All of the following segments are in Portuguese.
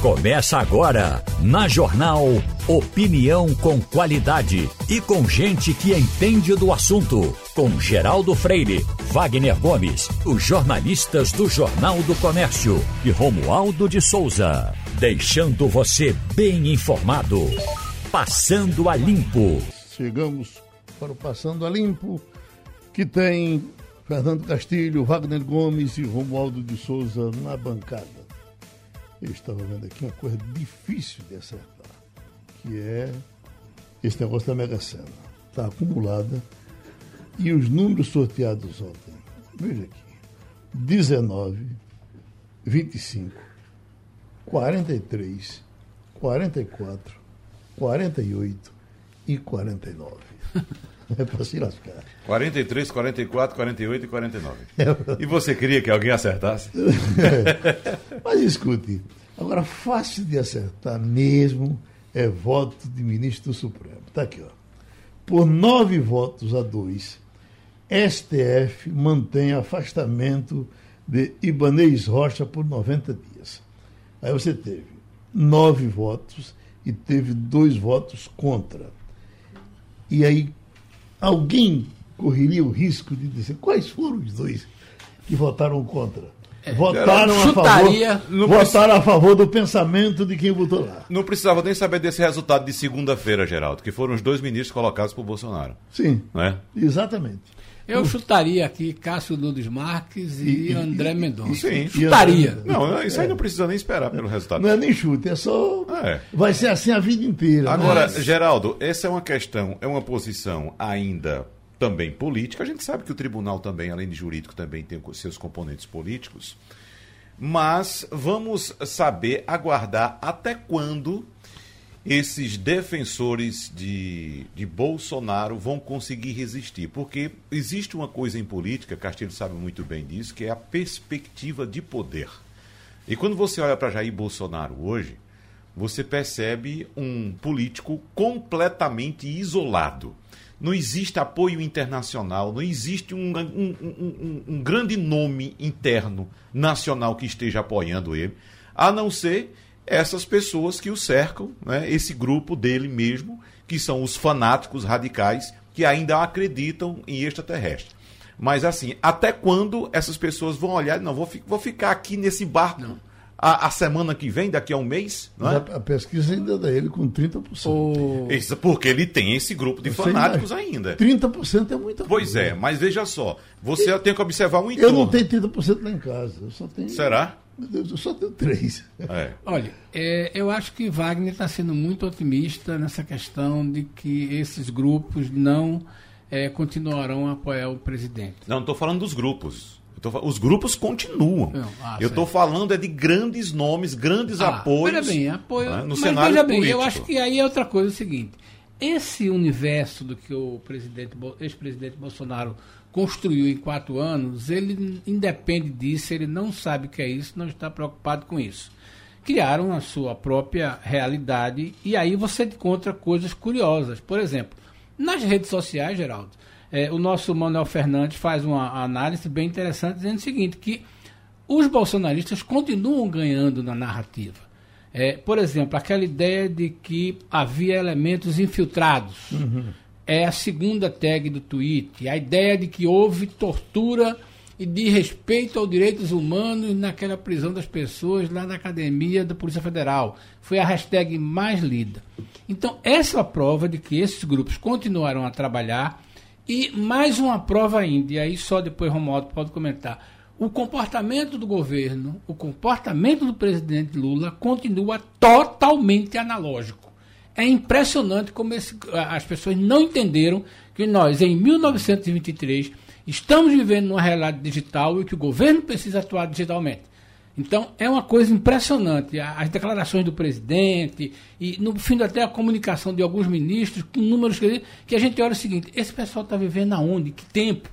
Começa agora, na Jornal Opinião com qualidade e com gente que entende do assunto. Com Geraldo Freire, Wagner Gomes, os jornalistas do Jornal do Comércio e Romualdo de Souza. Deixando você bem informado. Passando a Limpo. Chegamos para o Passando a Limpo, que tem Fernando Castilho, Wagner Gomes e Romualdo de Souza na bancada. Eu estava vendo aqui uma coisa difícil de acertar, que é esse negócio da Mega Sena. Está acumulada. E os números sorteados ontem, veja aqui, 19, 25, 43, 44, 48 e 49. É para se lascar. 43, 44, 48 e 49. E você queria que alguém acertasse? Mas escute, agora fácil de acertar mesmo é voto de ministro do Supremo. Está aqui, ó. Por nove votos a dois, STF mantém afastamento de Ibanez Rocha por 90 dias. Aí você teve nove votos e teve dois votos contra. E aí alguém correria o risco de dizer quais foram os dois que votaram contra? É, votaram, a favor, votaram a favor do pensamento de quem votou lá. Não precisava nem saber desse resultado de segunda-feira, Geraldo, que foram os dois ministros colocados por Bolsonaro. Sim. Não é? Exatamente. Eu chutaria aqui Cássio Nunes Marques e, e André Mendonça. Sim, chutaria. Não, isso aí não precisa nem esperar pelo resultado. Não é nem chute, é só. É. Vai ser assim a vida inteira. Né? Agora, mas... Geraldo, essa é uma questão, é uma posição ainda também política. A gente sabe que o tribunal também, além de jurídico, também tem seus componentes políticos. Mas vamos saber, aguardar até quando esses defensores de, de Bolsonaro vão conseguir resistir. Porque existe uma coisa em política, Castilho sabe muito bem disso, que é a perspectiva de poder. E quando você olha para Jair Bolsonaro hoje, você percebe um político completamente isolado. Não existe apoio internacional, não existe um, um, um, um grande nome interno nacional que esteja apoiando ele, a não ser essas pessoas que o cercam, né, esse grupo dele mesmo, que são os fanáticos radicais que ainda acreditam em extraterrestre. Mas assim, até quando essas pessoas vão olhar, não, vou, vou ficar aqui nesse barco a, a, semana que vem, daqui a um mês? Não é? a, a pesquisa ainda dá ele com 30%. Oh. Isso, porque ele tem esse grupo de fanáticos ainda. 30% é muita Pois coisa. é, mas veja só, você e, tem que observar um entorno. Eu não tenho 30% lá em casa, eu só tenho... Será? Meu Deus, eu só tenho três. É. Olha, é, eu acho que Wagner está sendo muito otimista nessa questão de que esses grupos não é, continuarão a apoiar o presidente. Não, não estou falando dos grupos. Tô, os grupos continuam. Ah, eu estou falando é de grandes nomes, grandes ah, apoios. Veja bem, apoio. Né, no mas cenário veja bem, político. eu acho que aí é outra coisa é o seguinte. Esse universo do que o presidente, ex-presidente Bolsonaro construiu em quatro anos, ele independe disso, ele não sabe o que é isso, não está preocupado com isso. Criaram a sua própria realidade e aí você encontra coisas curiosas. Por exemplo, nas redes sociais, Geraldo, é, o nosso Manuel Fernandes faz uma análise bem interessante dizendo o seguinte, que os bolsonaristas continuam ganhando na narrativa. É, por exemplo, aquela ideia de que havia elementos infiltrados. Uhum é a segunda tag do tweet. A ideia de que houve tortura e de respeito aos direitos humanos naquela prisão das pessoas lá na academia da Polícia Federal. Foi a hashtag mais lida. Então, essa é a prova de que esses grupos continuaram a trabalhar. E mais uma prova ainda, e aí só depois Romualdo pode comentar. O comportamento do governo, o comportamento do presidente Lula continua totalmente analógico. É impressionante como esse, as pessoas não entenderam que nós, em 1923, estamos vivendo numa realidade digital e que o governo precisa atuar digitalmente. Então, é uma coisa impressionante. As declarações do presidente e, no fim, até a comunicação de alguns ministros, com números que, que a gente olha o seguinte: esse pessoal está vivendo aonde? Que tempo?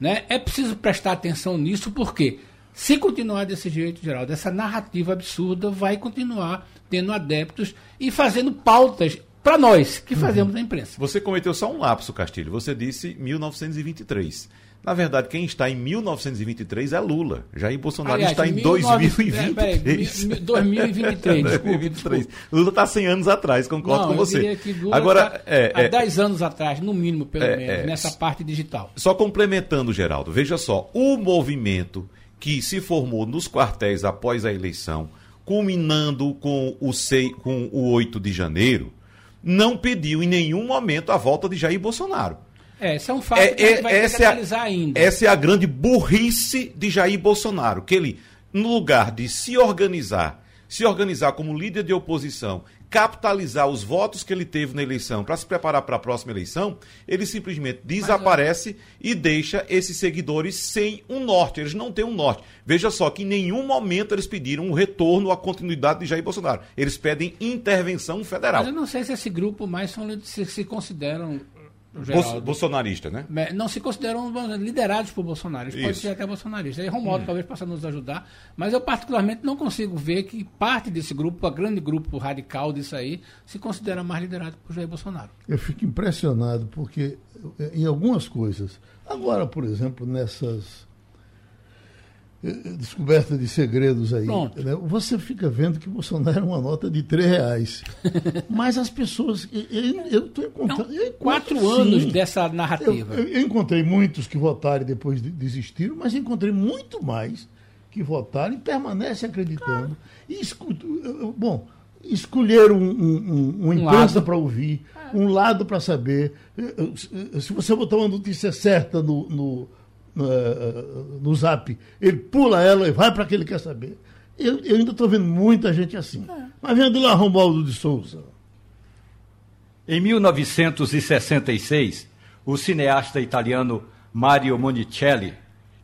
Né? É preciso prestar atenção nisso, porque se continuar desse jeito, Geraldo, essa narrativa absurda vai continuar tendo adeptos e fazendo pautas para nós que fazemos uhum. a imprensa. Você cometeu só um lapso, Castilho. Você disse 1923. Na verdade, quem está em 1923 é Lula. Jair Bolsonaro Aliás, está em 2023. Peraí, 2023, desculpa, 2023. Lula está 100 anos atrás, concordo Não, com você. Agora, tá, é, há é, 10 anos atrás, no mínimo, pelo é, menos, é, nessa parte digital. Só complementando, Geraldo, veja só, o movimento que se formou nos quartéis após a eleição, culminando com o, 6, com o 8 de janeiro, não pediu em nenhum momento a volta de Jair Bolsonaro. É, esse é um fato é, que a gente vai essa ter que analisar é ainda. Essa é a grande burrice de Jair Bolsonaro, que ele, no lugar de se organizar, se organizar como líder de oposição, capitalizar os votos que ele teve na eleição para se preparar para a próxima eleição, ele simplesmente desaparece Mas, e deixa esses seguidores sem um norte. Eles não têm um norte. Veja só que em nenhum momento eles pediram um retorno à continuidade de Jair Bolsonaro. Eles pedem intervenção federal. Mas eu não sei se esse grupo mais são, se, se consideram Geraldo, bolsonarista, né? Não se consideram liderados por Bolsonaro. Eles podem ser até bolsonaristas. Aí Romualdo hum. talvez possa nos ajudar, mas eu particularmente não consigo ver que parte desse grupo, a grande grupo radical disso aí, se considera mais liderado por Jair Bolsonaro. Eu fico impressionado porque em algumas coisas, agora, por exemplo, nessas descoberta de segredos aí. Né? Você fica vendo que Bolsonaro é uma nota de três reais. Mas as pessoas. Eu estou encontrando. Não, quatro sim, anos dessa narrativa. Eu, eu, encontrei muitos que votaram e depois desistiram, mas encontrei muito mais que votaram e permanecem acreditando. Claro. E escuto, bom, escolheram um, um, uma imprensa para ouvir, é. um lado para saber. Se você botar uma notícia certa no, no no, no zap, ele pula ela e vai para que ele quer saber. Eu, eu ainda estou vendo muita gente assim. É. Mas vendo lá Romualdo de Souza. Em 1966, o cineasta italiano Mario Monicelli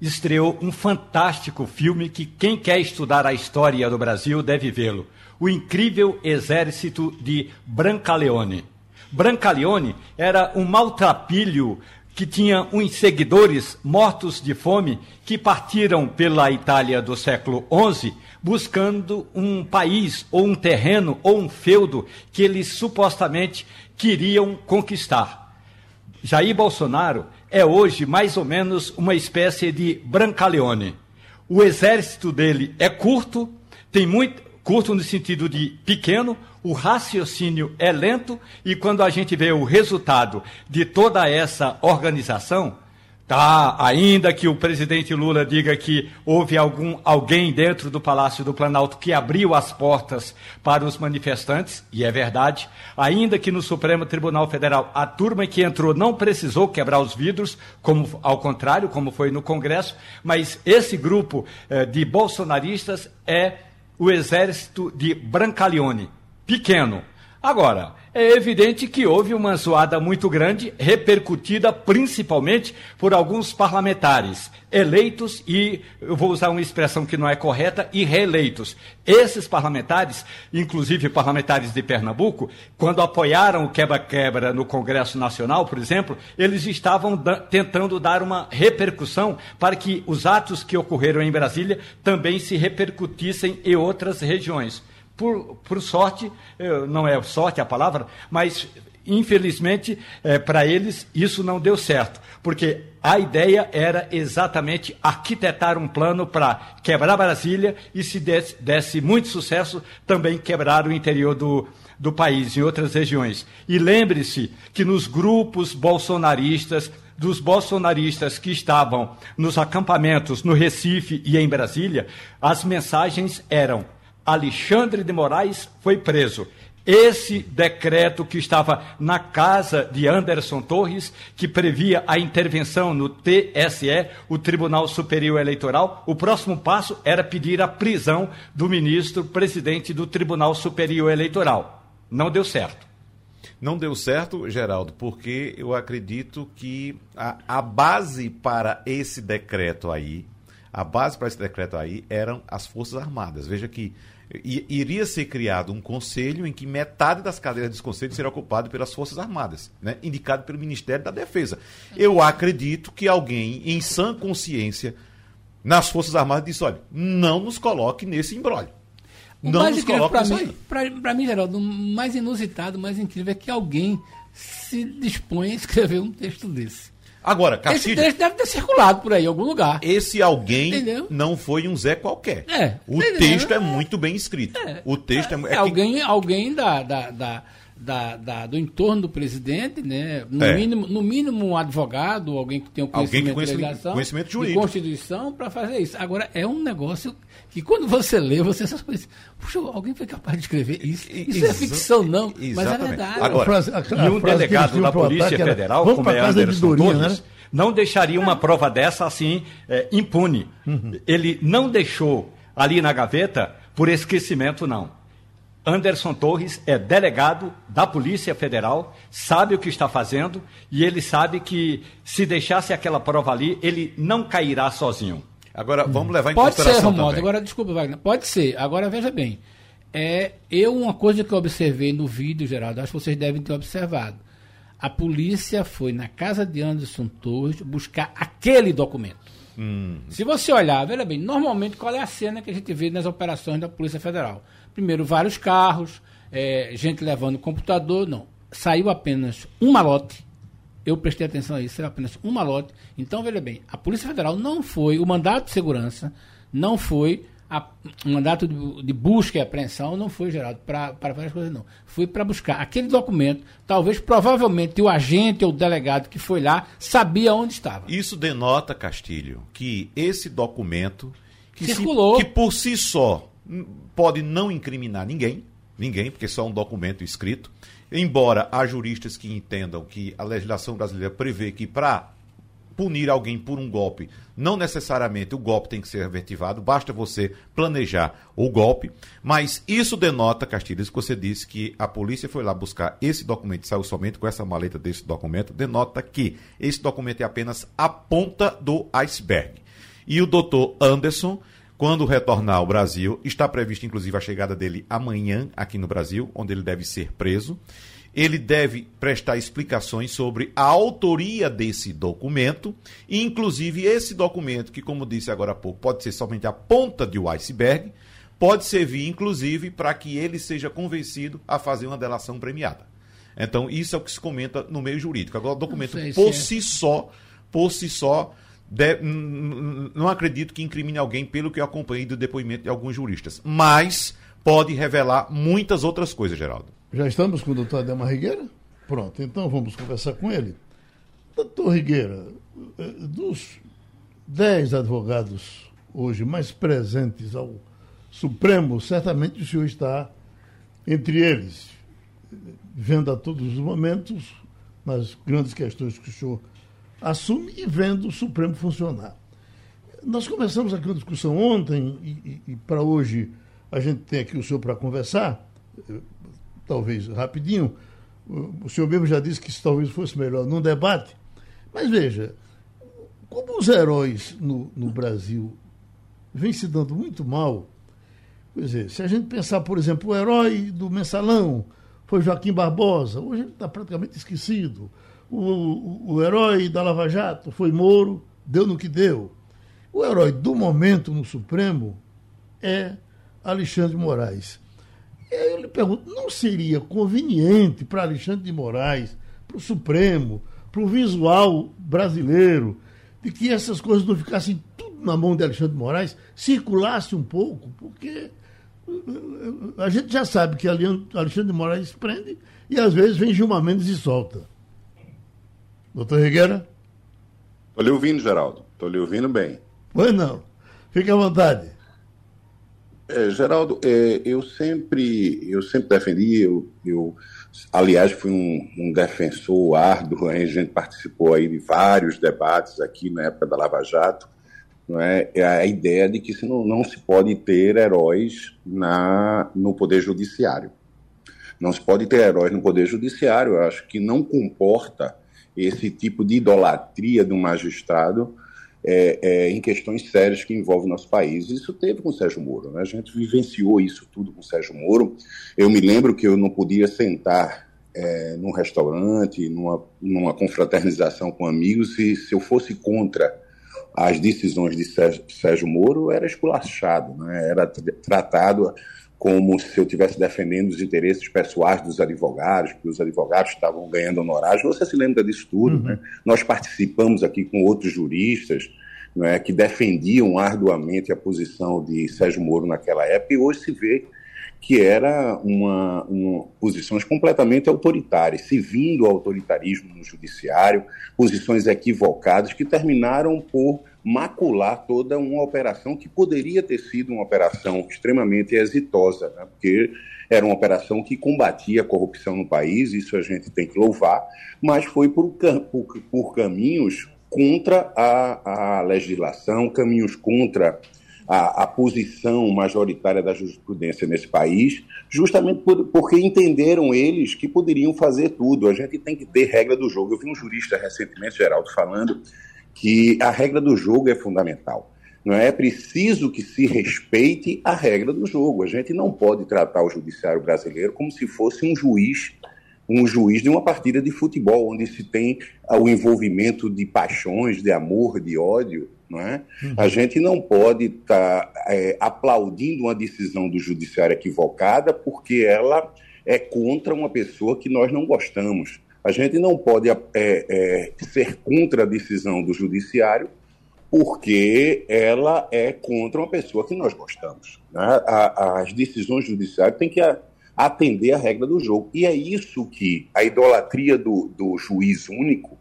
estreou um fantástico filme que quem quer estudar a história do Brasil deve vê-lo. O incrível exército de Brancaleone. Brancaleone era um maltrapilho que tinha uns seguidores mortos de fome que partiram pela Itália do século XI buscando um país ou um terreno ou um feudo que eles supostamente queriam conquistar. Jair Bolsonaro é hoje mais ou menos uma espécie de Brancaleone. O exército dele é curto, tem muito curto no sentido de pequeno, o raciocínio é lento e quando a gente vê o resultado de toda essa organização, tá, ainda que o presidente Lula diga que houve algum alguém dentro do Palácio do Planalto que abriu as portas para os manifestantes, e é verdade, ainda que no Supremo Tribunal Federal a turma que entrou não precisou quebrar os vidros, como ao contrário, como foi no Congresso, mas esse grupo eh, de bolsonaristas é o exército de Brancaleone pequeno. Agora, é evidente que houve uma zoada muito grande, repercutida principalmente por alguns parlamentares eleitos e, eu vou usar uma expressão que não é correta, e reeleitos. Esses parlamentares, inclusive parlamentares de Pernambuco, quando apoiaram o quebra-quebra no Congresso Nacional, por exemplo, eles estavam da tentando dar uma repercussão para que os atos que ocorreram em Brasília também se repercutissem em outras regiões por, por sorte, não é sorte a palavra, mas infelizmente é, para eles isso não deu certo, porque a ideia era exatamente arquitetar um plano para quebrar Brasília e, se desse, desse muito sucesso, também quebrar o interior do, do país, em outras regiões. E lembre-se que nos grupos bolsonaristas, dos bolsonaristas que estavam nos acampamentos no Recife e em Brasília, as mensagens eram Alexandre de Moraes foi preso. Esse decreto que estava na casa de Anderson Torres, que previa a intervenção no TSE, o Tribunal Superior Eleitoral, o próximo passo era pedir a prisão do ministro presidente do Tribunal Superior Eleitoral. Não deu certo. Não deu certo, Geraldo, porque eu acredito que a, a base para esse decreto aí, a base para esse decreto aí eram as Forças Armadas. Veja que iria ser criado um conselho em que metade das cadeiras desse conselho seria ocupado pelas Forças Armadas, né? indicado pelo Ministério da Defesa. Eu acredito que alguém, em sã consciência, nas Forças Armadas, disse: olha, não nos coloque nesse embrólio. não nos coloque para mim, para mim, Geraldo, o mais inusitado, o mais incrível é que alguém se dispõe a escrever um texto desse. Agora, Castilho, Esse trecho deve ter circulado por aí, em algum lugar. Esse alguém Entendeu? não foi um Zé qualquer. É, o entendeu? texto é muito bem escrito. O texto é, é, É, alguém, alguém da, da, da, da- da- do entorno do presidente, né? No, É. mínimo, no mínimo um advogado, alguém que tem um Alguém que conhecimento, conhece- de legislação, conhecimento de jurídico. Constituição para fazer isso. Agora, é um negócio que quando você lê, você só pensa, puxa, alguém foi capaz de escrever isso? Isso é ficção, não, mas é exatamente. verdade. Agora, A frase- a- a E um delegado da Polícia era, Federal, como é de Anderson Dorinha, Torres, né? não deixaria uma prova dessa assim é, impune. Ele não deixou ali na gaveta por esquecimento, não. Anderson Torres é delegado da Polícia Federal, sabe o que está fazendo e ele sabe que se deixasse aquela prova ali, ele não cairá sozinho. Agora, vamos levar em Pode ser, consideração Romualdo. também. Agora, desculpa, Wagner. Pode ser. Agora, veja bem. É, eu, uma coisa que eu observei no vídeo, Geraldo, acho que vocês devem ter observado. A polícia foi na casa de Anderson Torres buscar aquele documento. Se você olhar, veja bem, normalmente qual é a cena que a gente vê nas operações da Polícia Federal? Primeiro, vários carros, é, gente levando computador. Não. Saiu apenas um malote. Eu prestei atenção a isso, saiu apenas um malote. Então, veja bem, a Polícia Federal não foi, o mandato de segurança não foi, a- o mandato de, de busca e apreensão não foi, Geraldo, para várias coisas, não. Foi para buscar aquele documento. Talvez, provavelmente, o agente ou o delegado que foi lá sabia onde estava. Isso denota, Castilho, que esse documento, que, se- Circulou. que por si só pode não incriminar ninguém, ninguém, porque só um documento escrito, embora há juristas que entendam que a legislação brasileira prevê que para punir alguém por um golpe, não necessariamente o golpe tem que ser efetivado, basta você planejar o golpe. Mas isso denota, Castilho, isso que você disse que a polícia foi lá buscar esse documento, saiu somente com essa maleta desse documento, denota que esse documento é apenas a ponta do iceberg. E o doutor Anderson, quando retornar ao Brasil, está prevista inclusive a chegada dele amanhã aqui no Brasil, onde ele deve ser preso. Ele deve prestar explicações sobre a autoria desse documento, inclusive esse documento, que, como disse agora há pouco, pode ser somente a ponta de um iceberg, pode servir, inclusive, para que ele seja convencido a fazer uma delação premiada. Então, isso é o que se comenta no meio jurídico. Agora, o documento, por é. si só, por si só, não acredito que incrimine alguém pelo que eu acompanhei do depoimento de alguns juristas. Mas pode revelar muitas outras coisas, Geraldo. Já estamos com o doutor Ademar Rigueira? Pronto, então vamos conversar com ele. Doutor Rigueira, eh, dos dez advogados hoje mais presentes ao Supremo, certamente o senhor está entre eles, vendo a todos os momentos, nas grandes questões que o senhor assume e vendo o Supremo funcionar. Nós começamos aqui uma discussão ontem e, e- e para hoje a gente tem aqui o senhor para conversar, eh, talvez rapidinho. O senhor mesmo já disse que isso talvez fosse melhor num debate. Mas veja, como os heróis no, no Brasil vêm se dando muito mal, quer dizer, se a gente pensar, por exemplo, o herói do mensalão foi Joaquim Barbosa, hoje ele está praticamente esquecido. O, o, herói da Lava Jato foi Moro, deu no que deu. O herói do momento no Supremo é Alexandre de Moraes. Eu lhe pergunto, não seria conveniente para Alexandre de Moraes, para o Supremo, para o visual brasileiro, de que essas coisas não ficassem tudo na mão de Alexandre de Moraes, circulasse um pouco, porque uh, a gente já sabe que Alexandre de Moraes prende e às vezes vem Gilmar Mendes e solta. Doutor Rigueira? Estou lhe ouvindo, Geraldo. Estou lhe ouvindo bem. Pois não. Fique à vontade. É, Geraldo, é, eu sempre eu sempre defendi, eu, eu aliás fui um, um defensor árduo, a gente participou aí de vários debates aqui na época da Lava Jato, não é, é a ideia de que não, não se pode ter heróis na, no Poder Judiciário. Não se pode ter heróis no Poder Judiciário, eu acho que não comporta esse tipo de idolatria do magistrado é, é, em questões sérias que envolvem o nosso país. Isso teve com o Sérgio Moro, né? a gente vivenciou isso tudo com o Sérgio Moro. Eu me lembro que eu não podia sentar é, num restaurante, numa, numa confraternização com amigos, e se eu fosse contra as decisões de Sérgio, Sérgio Moro, era esculachado, né? era tratado como se eu estivesse defendendo os interesses pessoais dos advogados, que os advogados estavam ganhando honorários. Você se lembra disso tudo, uhum. né? Nós participamos aqui com outros juristas né, que defendiam arduamente a posição de Sérgio Moro naquela época, e hoje se vê que era uma, uma posições completamente autoritárias, se vindo ao autoritarismo no judiciário, posições equivocadas que terminaram por macular toda uma operação que poderia ter sido uma operação extremamente exitosa, né? porque era uma operação que combatia a corrupção no país, isso a gente tem que louvar, mas foi por, por, por caminhos contra a, a legislação, caminhos contra a, a, posição majoritária da jurisprudência nesse país, justamente por, porque entenderam eles que poderiam fazer tudo. A gente tem que ter regra do jogo. Eu vi um jurista recentemente, Geraldo, falando que a regra do jogo é fundamental. Não é preciso que se respeite a regra do jogo. A gente não pode tratar o judiciário brasileiro como se fosse um juiz, um juiz de uma partida de futebol, onde se tem o envolvimento de paixões, de amor, de ódio. Não é? Uhum. A gente não pode estar tá, é, aplaudindo uma decisão do judiciário equivocada porque ela é contra uma pessoa que nós não gostamos. A gente não pode é, é, ser contra a decisão do judiciário porque ela é contra uma pessoa que nós gostamos. Né? As decisões judiciais têm que atender a regra do jogo. E é isso que a idolatria do, do juiz único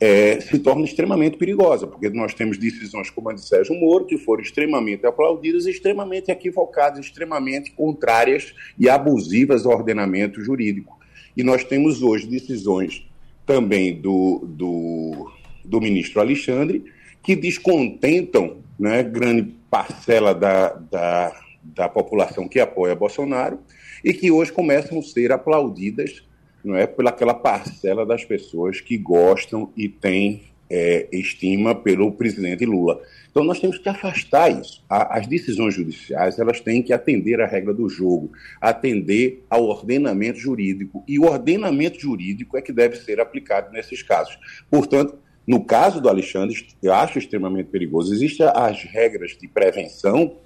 é, se torna extremamente perigosa, porque nós temos decisões como a de Sérgio Moro, que foram extremamente aplaudidas, extremamente equivocadas, extremamente contrárias e abusivas ao ordenamento jurídico. E nós temos hoje decisões também do, do, do ministro Alexandre que descontentam né, grande parcela da, da, da população que apoia Bolsonaro e que hoje começam a ser aplaudidas não é, pelaquela parcela das pessoas que gostam e têm é, estima pelo presidente Lula. Então nós temos que afastar isso. as decisões judiciais elas têm que atender à regra do jogo, atender ao ordenamento jurídico e o ordenamento jurídico é que deve ser aplicado nesses casos. Portanto, no caso do Alexandre, eu acho extremamente perigoso. Existem as regras de prevenção,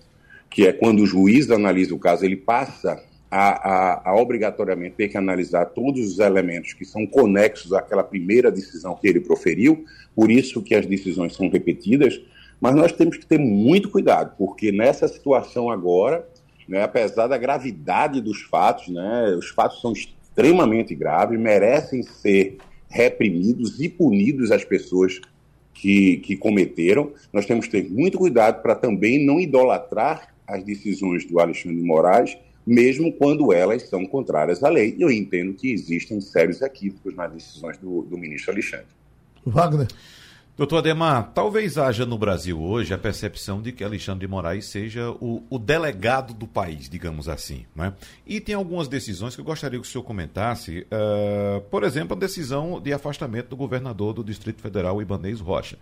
que é quando o juiz analisa o caso, ele passa a, a, a, obrigatoriamente ter que analisar todos os elementos que são conexos àquela primeira decisão que ele proferiu, por isso que as decisões são repetidas, mas nós temos que ter muito cuidado, porque nessa situação agora, né, apesar da gravidade dos fatos, né, os fatos são extremamente graves, merecem ser reprimidos e punidos as pessoas que, que cometeram. Nós temos que ter muito cuidado para também não idolatrar as decisões do Alexandre de Moraes, mesmo quando elas são contrárias à lei. E eu entendo que existem sérios equívocos nas decisões do, do ministro Alexandre. Wagner. Doutor Ademar, talvez haja no Brasil hoje a percepção de que Alexandre de Moraes seja o, o delegado do país, digamos assim. Né? E tem algumas decisões que eu gostaria que o senhor comentasse. Uh, por exemplo, a decisão de afastamento do governador do Distrito Federal, Ibanez Rocha.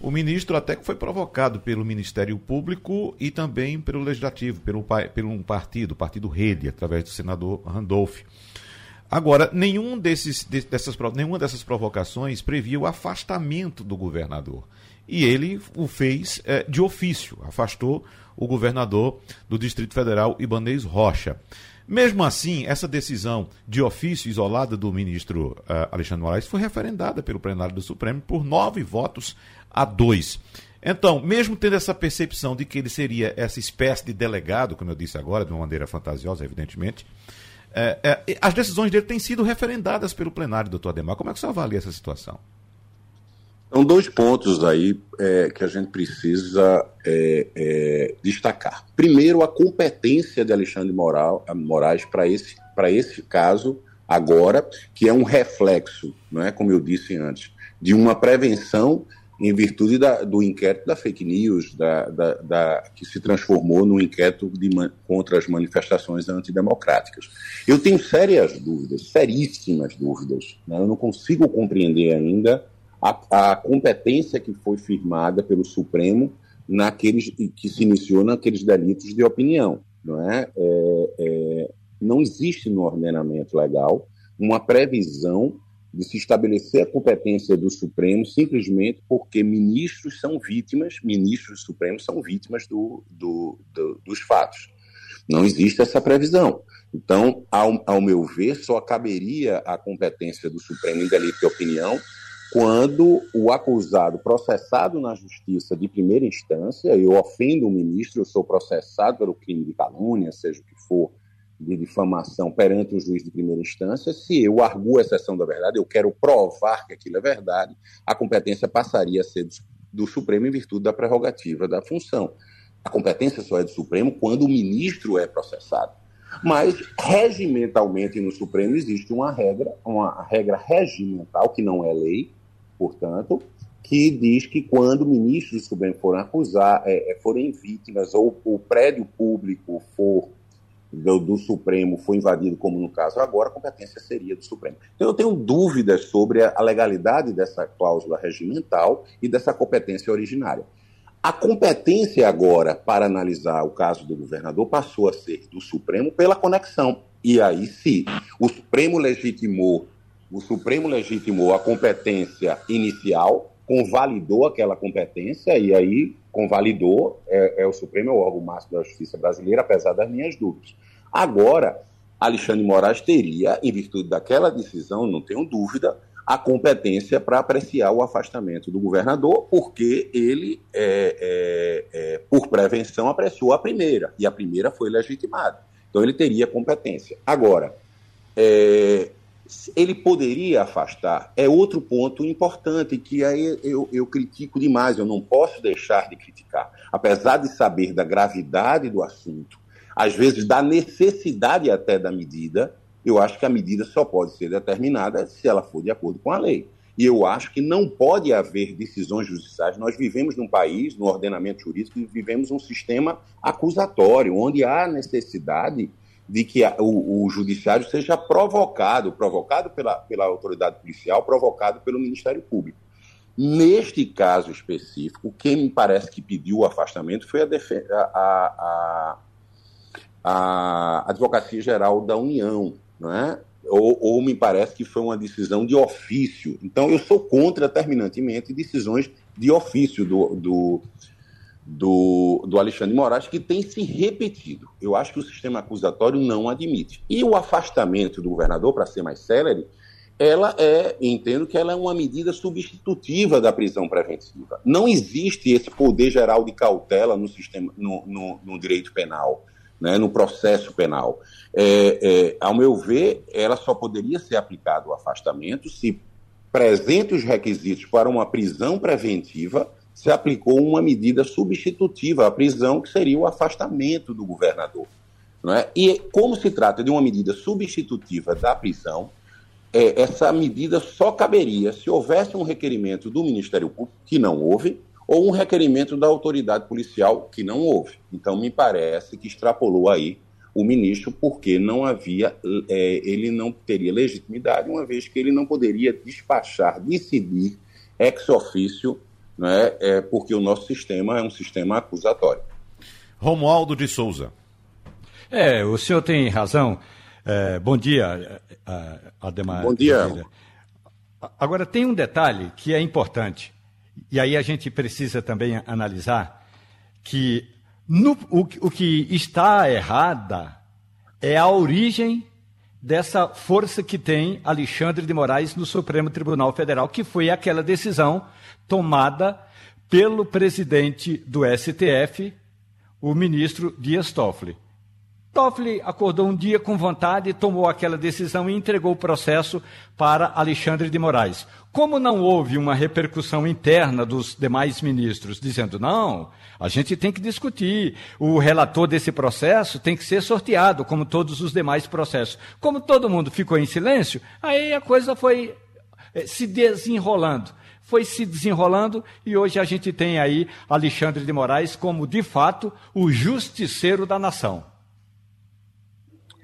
O ministro até que foi provocado pelo Ministério Público e também pelo Legislativo, pelo, pelo um partido, o Partido Rede, através do senador Randolph. Agora, nenhum desses, dessas, nenhuma dessas provocações previa o afastamento do governador. E ele o fez é, de ofício, afastou o governador do Distrito Federal, Ibanez Rocha. Mesmo assim, essa decisão de ofício isolada do ministro uh, Alexandre Moraes foi referendada pelo plenário do Supremo por nove votos a dois. Então, mesmo tendo essa percepção de que ele seria essa espécie de delegado, como eu disse agora, de uma maneira fantasiosa, evidentemente, é, é, as decisões dele têm sido referendadas pelo plenário, doutor Ademar. Como é que você avalia essa situação? São dois pontos aí é, que a gente precisa é, é, destacar. Primeiro, a competência de Alexandre Moral, Moraes para esse, esse caso agora, que é um reflexo, não é como eu disse antes, de uma prevenção em virtude da, do inquérito da fake news, da, da, da que se transformou num inquérito de, contra as manifestações antidemocráticas. Eu tenho sérias dúvidas, seríssimas dúvidas. Né? Eu não consigo compreender ainda a, a, competência que foi firmada pelo Supremo naqueles que se iniciou naqueles delitos de opinião. Não, é? é, é não existe no ordenamento legal uma previsão de se estabelecer a competência do Supremo simplesmente porque ministros são vítimas, ministros supremos são vítimas do, do, do, dos fatos. Não existe essa previsão. Então, ao, ao meu ver, só caberia a competência do Supremo em delito de opinião quando o acusado processado na justiça de primeira instância, eu ofendo o ministro, eu sou processado pelo crime de calúnia, seja o que for, de difamação perante o juiz de primeira instância, se eu arguo a exceção da verdade, eu quero provar que aquilo é verdade, a competência passaria a ser do, do Supremo em virtude da prerrogativa da função. A competência só é do Supremo quando o ministro é processado. Mas, regimentalmente, no Supremo existe uma regra, uma regra regimental, que não é lei, portanto, que diz que quando ministros do Supremo forem acusar, é, é, forem vítimas ou o prédio público for do, do, Supremo for invadido, como no caso agora, a competência seria do Supremo. Então eu tenho dúvidas sobre a, a legalidade dessa cláusula regimental e dessa competência originária. A competência agora para analisar o caso do governador passou a ser do Supremo pela conexão. E aí, se o Supremo legitimou, o Supremo legitimou a competência inicial, convalidou aquela competência, e aí convalidou, é, é o Supremo, é o órgão máximo da justiça brasileira, apesar das minhas dúvidas. Agora, Alexandre Moraes teria, em virtude daquela decisão, não tenho dúvida, a competência para apreciar o afastamento do governador, porque ele, é, é, é, por prevenção, apreciou a primeira, e a primeira foi legitimada. Então, ele teria competência. Agora, é, ele poderia afastar, é outro ponto importante que aí eu, eu critico demais, eu não posso deixar de criticar. Apesar de saber da gravidade do assunto, às vezes da necessidade até da medida, eu acho que a medida só pode ser determinada se ela for de acordo com a lei. E eu acho que não pode haver decisões judiciais. Nós vivemos num país, no ordenamento jurídico, vivemos um sistema acusatório, onde há necessidade de que o, o judiciário seja provocado, provocado pela, pela autoridade policial, provocado pelo Ministério Público. Neste caso específico, quem me parece que pediu o afastamento foi a, a, a, a Advocacia Geral da União, não é? Ou, ou, me parece que foi uma decisão de ofício. Então, eu sou contra terminantemente decisões de ofício do, do, do, do Alexandre Moraes, que tem se repetido. Eu acho que o sistema acusatório não admite. E o afastamento do governador, para ser mais célere, ela é, entendo que ela é uma medida substitutiva da prisão preventiva. Não existe esse poder geral de cautela no sistema, no, no, no direito penal né, no processo penal. É, é, ao meu ver, ela só poderia ser aplicada o afastamento se, presente os requisitos para uma prisão preventiva, se aplicou uma medida substitutiva à prisão, que seria o afastamento do governador. Não é? E como se trata de uma medida substitutiva da prisão, é, essa medida só caberia se houvesse um requerimento do Ministério Público, que não houve, ou um requerimento da autoridade policial que não houve. Então, me parece que extrapolou aí o ministro, porque não havia, é, ele não teria legitimidade, uma vez que ele não poderia despachar, decidir ex ofício, né, é, porque o nosso sistema é um sistema acusatório. Romualdo de Souza. É, o senhor tem razão. É, bom dia, Ademar. Bom dia. Agora, tem um detalhe que é importante. E aí a gente precisa também analisar que no, o, o que está errada é a origem dessa força que tem Alexandre de Moraes no Supremo Tribunal Federal, que foi aquela decisão tomada pelo presidente do STF, o ministro Dias Toffoli. Toffoli acordou um dia com vontade, tomou aquela decisão e entregou o processo para Alexandre de Moraes. Como não houve uma repercussão interna dos demais ministros, dizendo, não, a gente tem que discutir, o relator desse processo tem que ser sorteado, como todos os demais processos. Como todo mundo ficou em silêncio, aí a coisa foi eh, se desenrolando. Foi se desenrolando e hoje a gente tem aí Alexandre de Moraes como, de fato, o justiceiro da nação.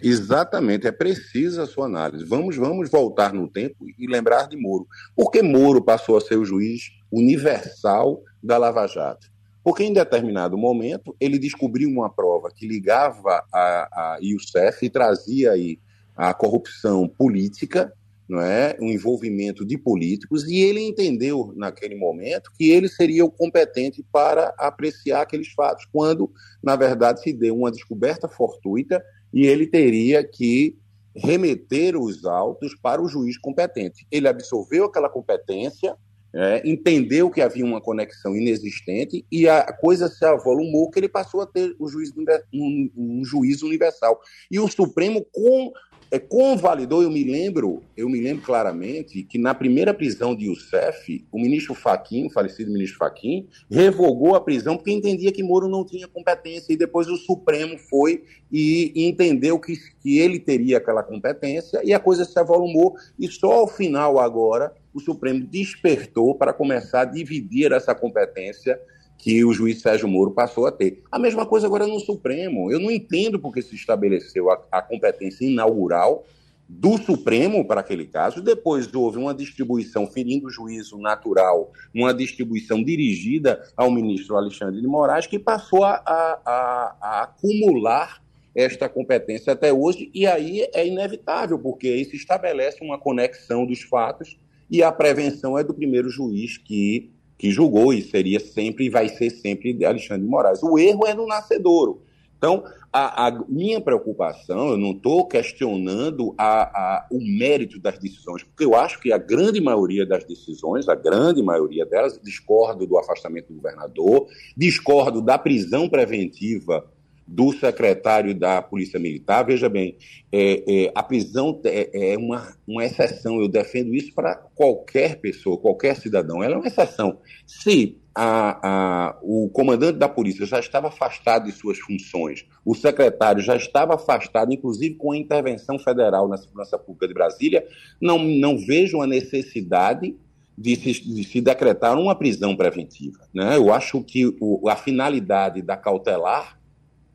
Exatamente, é precisa a sua análise. Vamos, vamos voltar no tempo e lembrar de Moro. Por que Moro passou a ser o juiz universal da Lava Jato? Porque em determinado momento ele descobriu uma prova que ligava a, a Youssef e trazia aí a corrupção política não é, um envolvimento de políticos e ele entendeu naquele momento que ele seria o competente para apreciar aqueles fatos, quando na verdade se deu uma descoberta fortuita e ele teria que remeter os autos para o juiz competente. Ele absorveu aquela competência, é, entendeu que havia uma conexão inexistente e a coisa se avolumou que ele passou a ter o juiz, um, um juiz universal. E o Supremo, com é, convalidou, eu me lembro, eu me lembro claramente que na primeira prisão de Youssef, o ministro Faquim, falecido ministro Faquim, revogou a prisão porque entendia que Moro não tinha competência e depois o Supremo foi e, e entendeu que, que ele teria aquela competência e a coisa se avolumou e só ao final agora o Supremo despertou para começar a dividir essa competência que o juiz Sérgio Moro passou a ter. A mesma coisa agora no Supremo. Eu não entendo porque se estabeleceu a, a competência inaugural do Supremo para aquele caso, depois houve uma distribuição ferindo o juízo natural, uma distribuição dirigida ao ministro Alexandre de Moraes, que passou a, a, a acumular esta competência até hoje, e aí é inevitável, porque aí se estabelece uma conexão dos fatos e a prevenção é do primeiro juiz que que julgou e seria sempre e vai ser sempre Alexandre de Moraes. O erro é do nascedouro. Então, a, a minha preocupação, eu não estou questionando a, a, o mérito das decisões, porque eu acho que a grande maioria das decisões, a grande maioria delas, discordo do afastamento do governador, discordo da prisão preventiva do secretário da Polícia Militar. Veja bem, é, é, a prisão é, é, uma, uma exceção. Eu defendo isso para qualquer pessoa, qualquer cidadão. Ela é uma exceção. Se a, a, o comandante da polícia já estava afastado de suas funções, o secretário já estava afastado, inclusive com a intervenção federal na segurança pública de Brasília, não, não vejo a necessidade de se, de se decretar uma prisão preventiva. Né? Eu acho que o, a finalidade da cautelar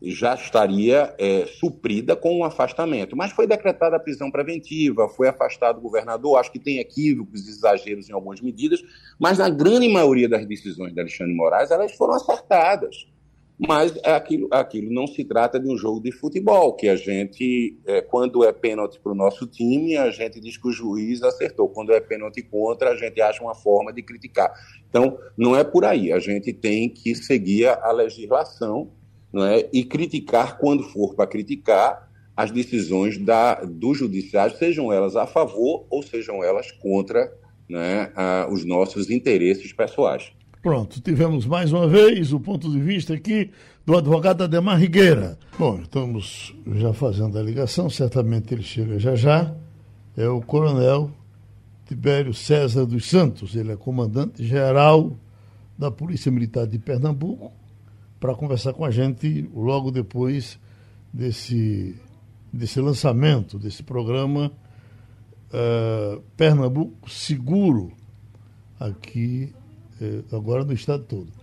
já estaria é, suprida com um afastamento. Mas foi decretada a prisão preventiva, foi afastado o governador, acho que tem equívocos, exageros em algumas medidas, mas na grande maioria das decisões de Alexandre Moraes, elas foram acertadas. Mas é aquilo, aquilo não se trata de um jogo de futebol, que a gente, é, quando é pênalti para o nosso time, a gente diz que o juiz acertou. Quando é pênalti contra, a gente acha uma forma de criticar. Então, não é por aí. A gente tem que seguir a legislação não é? e criticar, quando for para criticar, as decisões da, do judiciário, sejam elas a favor ou sejam elas contra né, a, os nossos interesses pessoais. Pronto, tivemos mais uma vez o ponto de vista aqui do advogado Ademar Rigueira. Bom, estamos já fazendo a ligação, certamente ele chega já já. É o coronel Tibério César dos Santos, ele é comandante geral da Polícia Militar de Pernambuco para conversar com a gente logo depois desse, desse lançamento, desse programa uh, Pernambuco Seguro, aqui uh, agora no estado todo.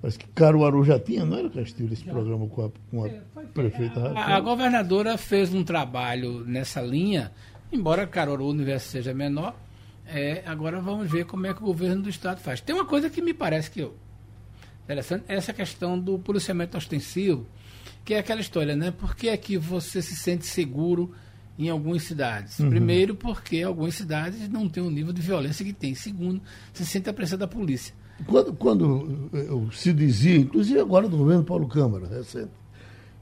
Parece que Caruaru já tinha, não era Castilho, esse já. programa com a, com a é, prefeita a, a, governadora fez um trabalho nessa linha, embora Caruaru o universo seja menor, é, agora vamos ver como é que o governo do estado faz. Tem uma coisa que me parece que eu interessante essa questão do policiamento ostensivo, que é aquela história, né? Por que é que você se sente seguro em algumas cidades? Uhum. Primeiro, porque algumas cidades não têm o nível de violência que tem. Segundo, se sente a pressão da polícia. Quando, quando se dizia, inclusive agora do governo Paulo Câmara, recente,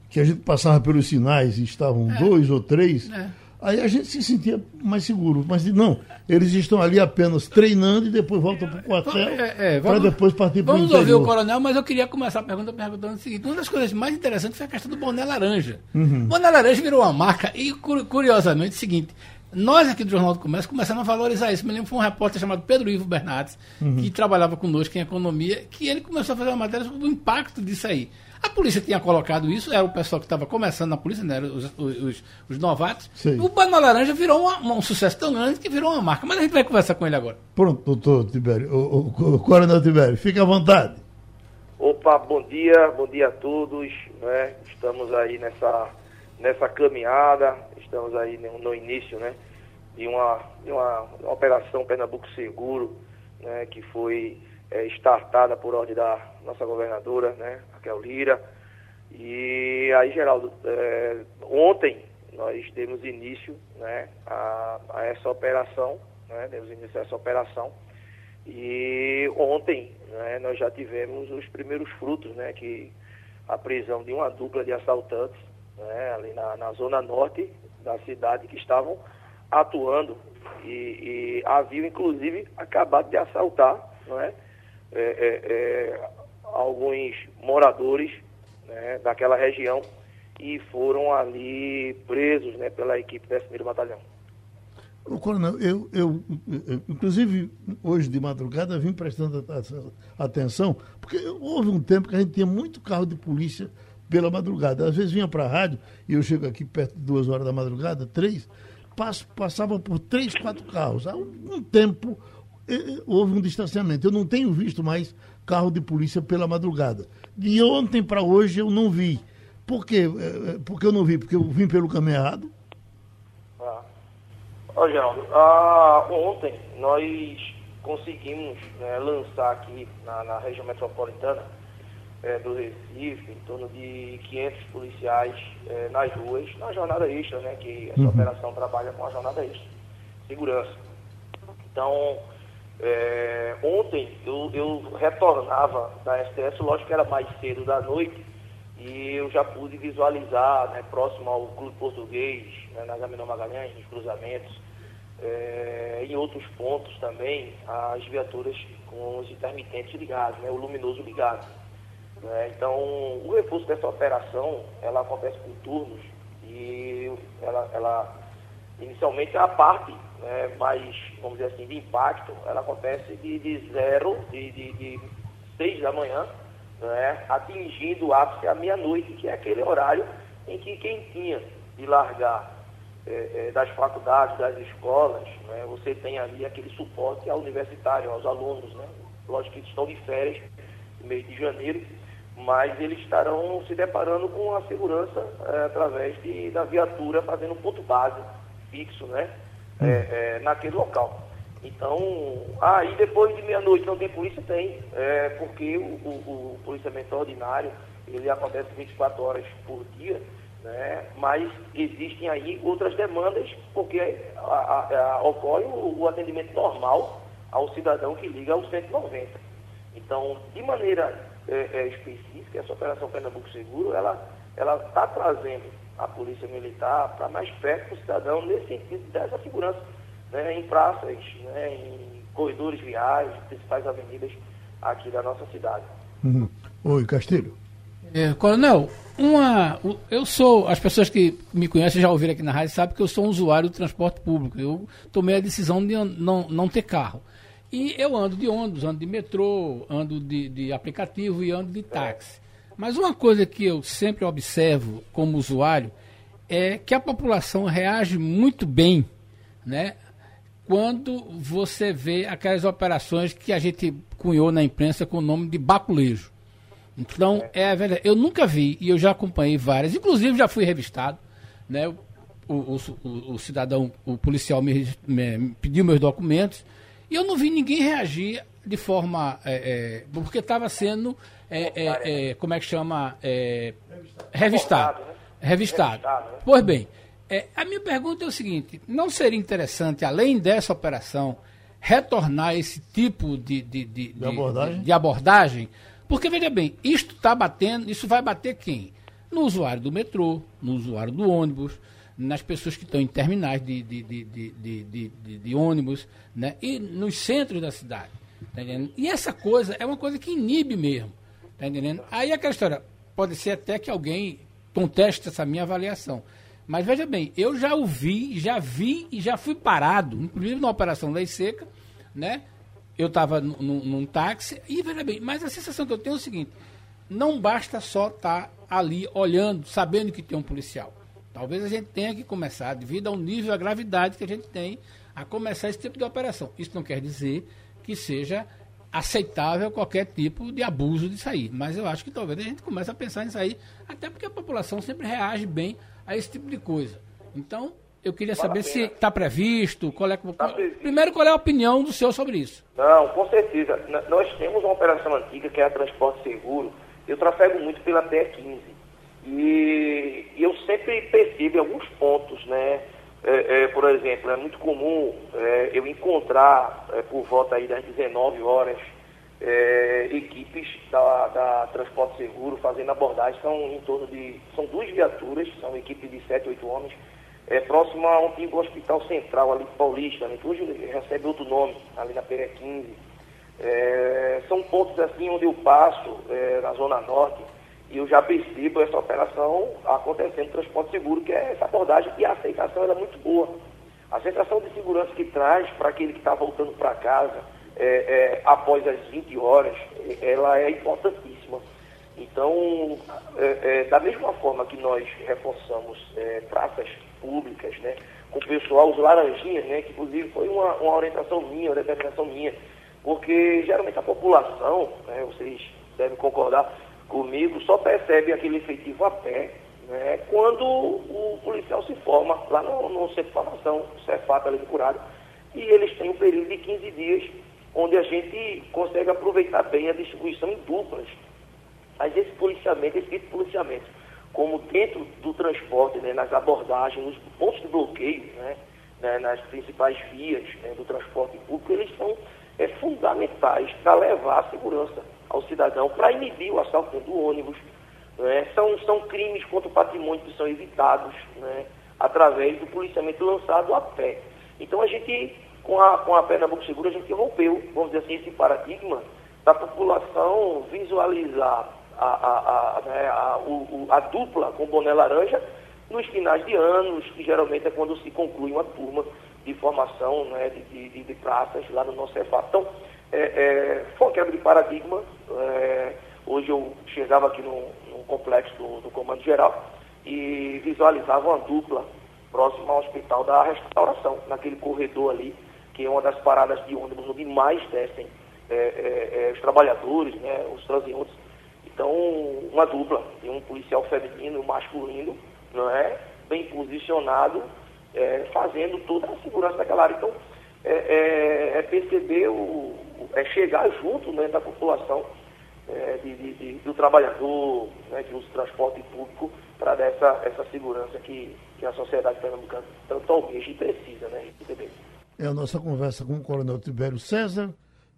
que a gente passava pelos sinais e estavam é. dois ou três. É Aí a gente se sentia mais seguro. Mas não, eles estão ali apenas treinando e depois voltam para o quartel é, é, para depois partir para o Vamos ouvir o coronel, mas eu queria começar a pergunta perguntando o seguinte. Uma das coisas mais interessantes foi a questão do boné laranja. Uhum. Boné laranja virou uma marca e, curiosamente, é o seguinte... Nós aqui do Jornal do Comércio começamos a valorizar isso. Me lembro foi um repórter chamado Pedro Ivo Bernardes, uhum. que trabalhava conosco em economia, que ele começou a fazer uma matéria sobre o impacto disso aí. A polícia tinha colocado isso, era o pessoal que estava começando na polícia, né, os, os, os novatos. Sim. O Banana Laranja virou uma, um sucesso tão grande que virou uma marca. Mas a gente vai conversar com ele agora. Pronto, doutor Tibério. O, o, o Coronel Tibério, fique à vontade. Opa, bom dia, bom dia a todos. Né? Estamos aí nessa, nessa caminhada, estamos aí no, no início né? de, uma, de uma, uma operação Pernambuco Seguro, né? que foi é, startada por ordem da nossa governadora, né, Raquel Lira. E aí, Geraldo, é, ontem nós demos início né, a, a essa operação, né, demos início a essa operação. E ontem né, nós já tivemos os primeiros frutos, né, que a prisão de uma dupla de assaltantes né, ali na, na zona norte da cidade que estavam atuando e, e haviam inclusive acabado de assaltar não é? é, é, é alguns moradores né, daquela região e foram ali presos né, pela equipe do 1 Batalhão. Coronel, eu, eu, eu, inclusive, hoje de madrugada vim prestando atenção, porque houve um tempo que a gente tinha muito carro de polícia pela madrugada. Às vezes vinha para a rádio, e eu chego aqui perto de duas horas da madrugada, três, passo, passava por três, quatro carros. Há um, um tempo houve um distanciamento. Eu não tenho visto mais carro de polícia pela madrugada. De ontem para hoje eu não vi. Por quê? É, é, porque eu não vi? Porque eu vim pelo caminho errado? Ah. Geraldo, ah, ontem nós conseguimos né, lançar aqui na, na região metropolitana é, do Recife, em torno de 500 policiais é, nas ruas, na jornada extra, né, que essa uhum. operação trabalha com a jornada extra, segurança. Então, é, ontem eu, eu, retornava da STS, lógico que era mais cedo da noite, e eu já pude visualizar, né, próximo ao Clube Português, né, na Magalhães, nos cruzamentos, é, em outros pontos também, as viaturas com os intermitentes ligados, né, o luminoso ligado. Né? Então, o reforço dessa operação, ela acontece por turnos e ela, ela inicialmente a parte né, mais, vamos dizer assim, de impacto, ela acontece de, de zero, de, de, de seis da manhã, né, atingindo o ápice à meia-noite, que é aquele horário em que quem tinha de largar é, é, das faculdades, das escolas, né, você tem ali aquele suporte ao universitário, aos alunos, né, lógico que estão de férias no mês de janeiro, mas eles estarão se deparando com a segurança é, através de, da viatura fazendo um ponto base fixo, né? É, hum. é, naquele local. Então, aí ah, depois de meia-noite não tem polícia? Tem, é, porque o, o, o, policiamento ordinário, ele acontece 24 horas por dia, né? mas existem aí outras demandas, porque a, a, a, ocorre o, o atendimento normal ao cidadão que liga ao 190. Então, de maneira é, é, específica, essa Operação Pernambuco Seguro, ela está trazendo a Polícia Militar para mais perto do cidadão nesse sentido dessa segurança né, em praças, né, em corredores viais, principais avenidas aqui da nossa cidade. Uhum. Oi, Castilho. É, coronel, uma, eu sou, as pessoas que me conhecem já ouviram aqui na rádio sabem que eu sou um usuário do transporte público. Eu tomei a decisão de não, não ter carro. E eu ando de ônibus, ando de metrô, ando de, de aplicativo e ando de táxi. Mas uma coisa que eu sempre observo como usuário é que a população reage muito bem, né? Quando você vê aquelas operações que a gente cunhou na imprensa com o nome de baculejo. Então, é verdade. Eu nunca vi, e eu já acompanhei várias, inclusive já fui revistado, né? O, o, o, cidadão, o policial me, me, pediu meus documentos, e eu não vi ninguém reagir de forma. É, é, porque estava sendo é, é, é, como é que chama? É, revistado. Revistado. Né? Pois bem, a minha pergunta é o seguinte: não seria interessante, além dessa operação, retornar esse tipo de, de, de, de, abordagem? de abordagem? Porque, veja bem, isto está batendo, isso vai bater quem? No usuário do metrô, no usuário do ônibus, nas pessoas que estão em terminais de, de, de, de, de, de ônibus, né? e nos centros da cidade. Tá e essa coisa é uma coisa que inibe mesmo. Tá entendendo? Aí aquela história, pode ser até que alguém conteste essa minha avaliação. Mas veja bem, eu já ouvi, já vi e já fui parado, inclusive na Operação Lei Seca, né? Eu estava num táxi e veja bem, mas a sensação que eu tenho é o seguinte: não basta só estar tá ali olhando, sabendo que tem um policial. Talvez a gente tenha que começar, devido ao nível, a gravidade que a gente tem, a começar esse tipo de operação. Isso não quer dizer que seja aceitável qualquer tipo de abuso de sair. Mas eu acho que talvez a gente comece a pensar em sair, até porque a população sempre reage bem a esse tipo de coisa. Então, eu queria vale saber se está previsto, qual é, tá primeiro qual é a opinião do senhor sobre isso. Não, com certeza. Nós temos uma operação antiga que é a Transporte Seguro. Eu trafego muito pela PE15. E, e eu sempre percebo alguns pontos, né? É, é, por exemplo, é muito comum é, eu encontrar é, por volta aí das 19 horas é, equipes da, da, Transporte Seguro fazendo abordagem, são em torno de. são duas viaturas, são equipes de 7, 8 homens, é, próximo a um antigo hospital central ali Paulista, né, que hoje recebe outro nome, ali na Pere 15. É, são pontos assim onde eu passo, na Zona Norte, e eu já percebo essa operação acontecendo no transporte seguro, que é essa abordagem, e a aceitação é muito boa. A sensação de segurança que traz para aquele que está voltando para casa é, é, após as 20 horas, ela é importantíssima. Então, é, é, da mesma forma que nós reforçamos é, praças públicas, né, com o pessoal, os laranjinhas, né, que inclusive foi uma, uma orientação minha, uma determinação minha, porque geralmente a população, né, vocês devem concordar comigo, só percebe aquele efetivo a pé né, quando o policial se forma lá no, no centro de formação, Cefap ali do Curado, e eles têm um período de 15 dias onde a gente consegue aproveitar bem a distribuição em duplas. Mas esse policiamento, esse tipo de policiamento, como dentro do transporte, né, nas abordagens, nos pontos de bloqueio, né, né, nas principais vias né, do transporte público, eles são é, fundamentais para levar a segurança ao cidadão, para inibir o assalto do ônibus. Né, são, são crimes contra o patrimônio que são evitados né, através do policiamento lançado a pé. Então a gente com a, com a Pernambuco Segura, a gente rompeu, vamos dizer assim, esse paradigma da população visualizar a, a, a, né, a, o, a dupla com boné laranja nos finais de anos, que geralmente é quando se conclui uma turma de formação né, de, de, de praças lá no nosso EFA. Então, é, é, foi uma quebra de paradigma. É, hoje eu chegava aqui no, complexo do, do, Comando Geral e visualizava uma dupla próxima ao Hospital da Restauração, naquele corredor ali, que é uma das paradas de ônibus onde mais descem é, é, é, os trabalhadores, né, os transeuntes. Então, uma dupla, de um policial feminino e um masculino, não é? bem posicionado, fazendo toda a segurança daquela área. Então, é, é, é perceber, o, é chegar junto né, da população, de, de, de, do trabalhador, né, que usa o transporte público, para dar essa, essa segurança que, que a sociedade pernambucana tanto almeja e precisa né, receber é a nossa conversa com o Coronel Tibério César,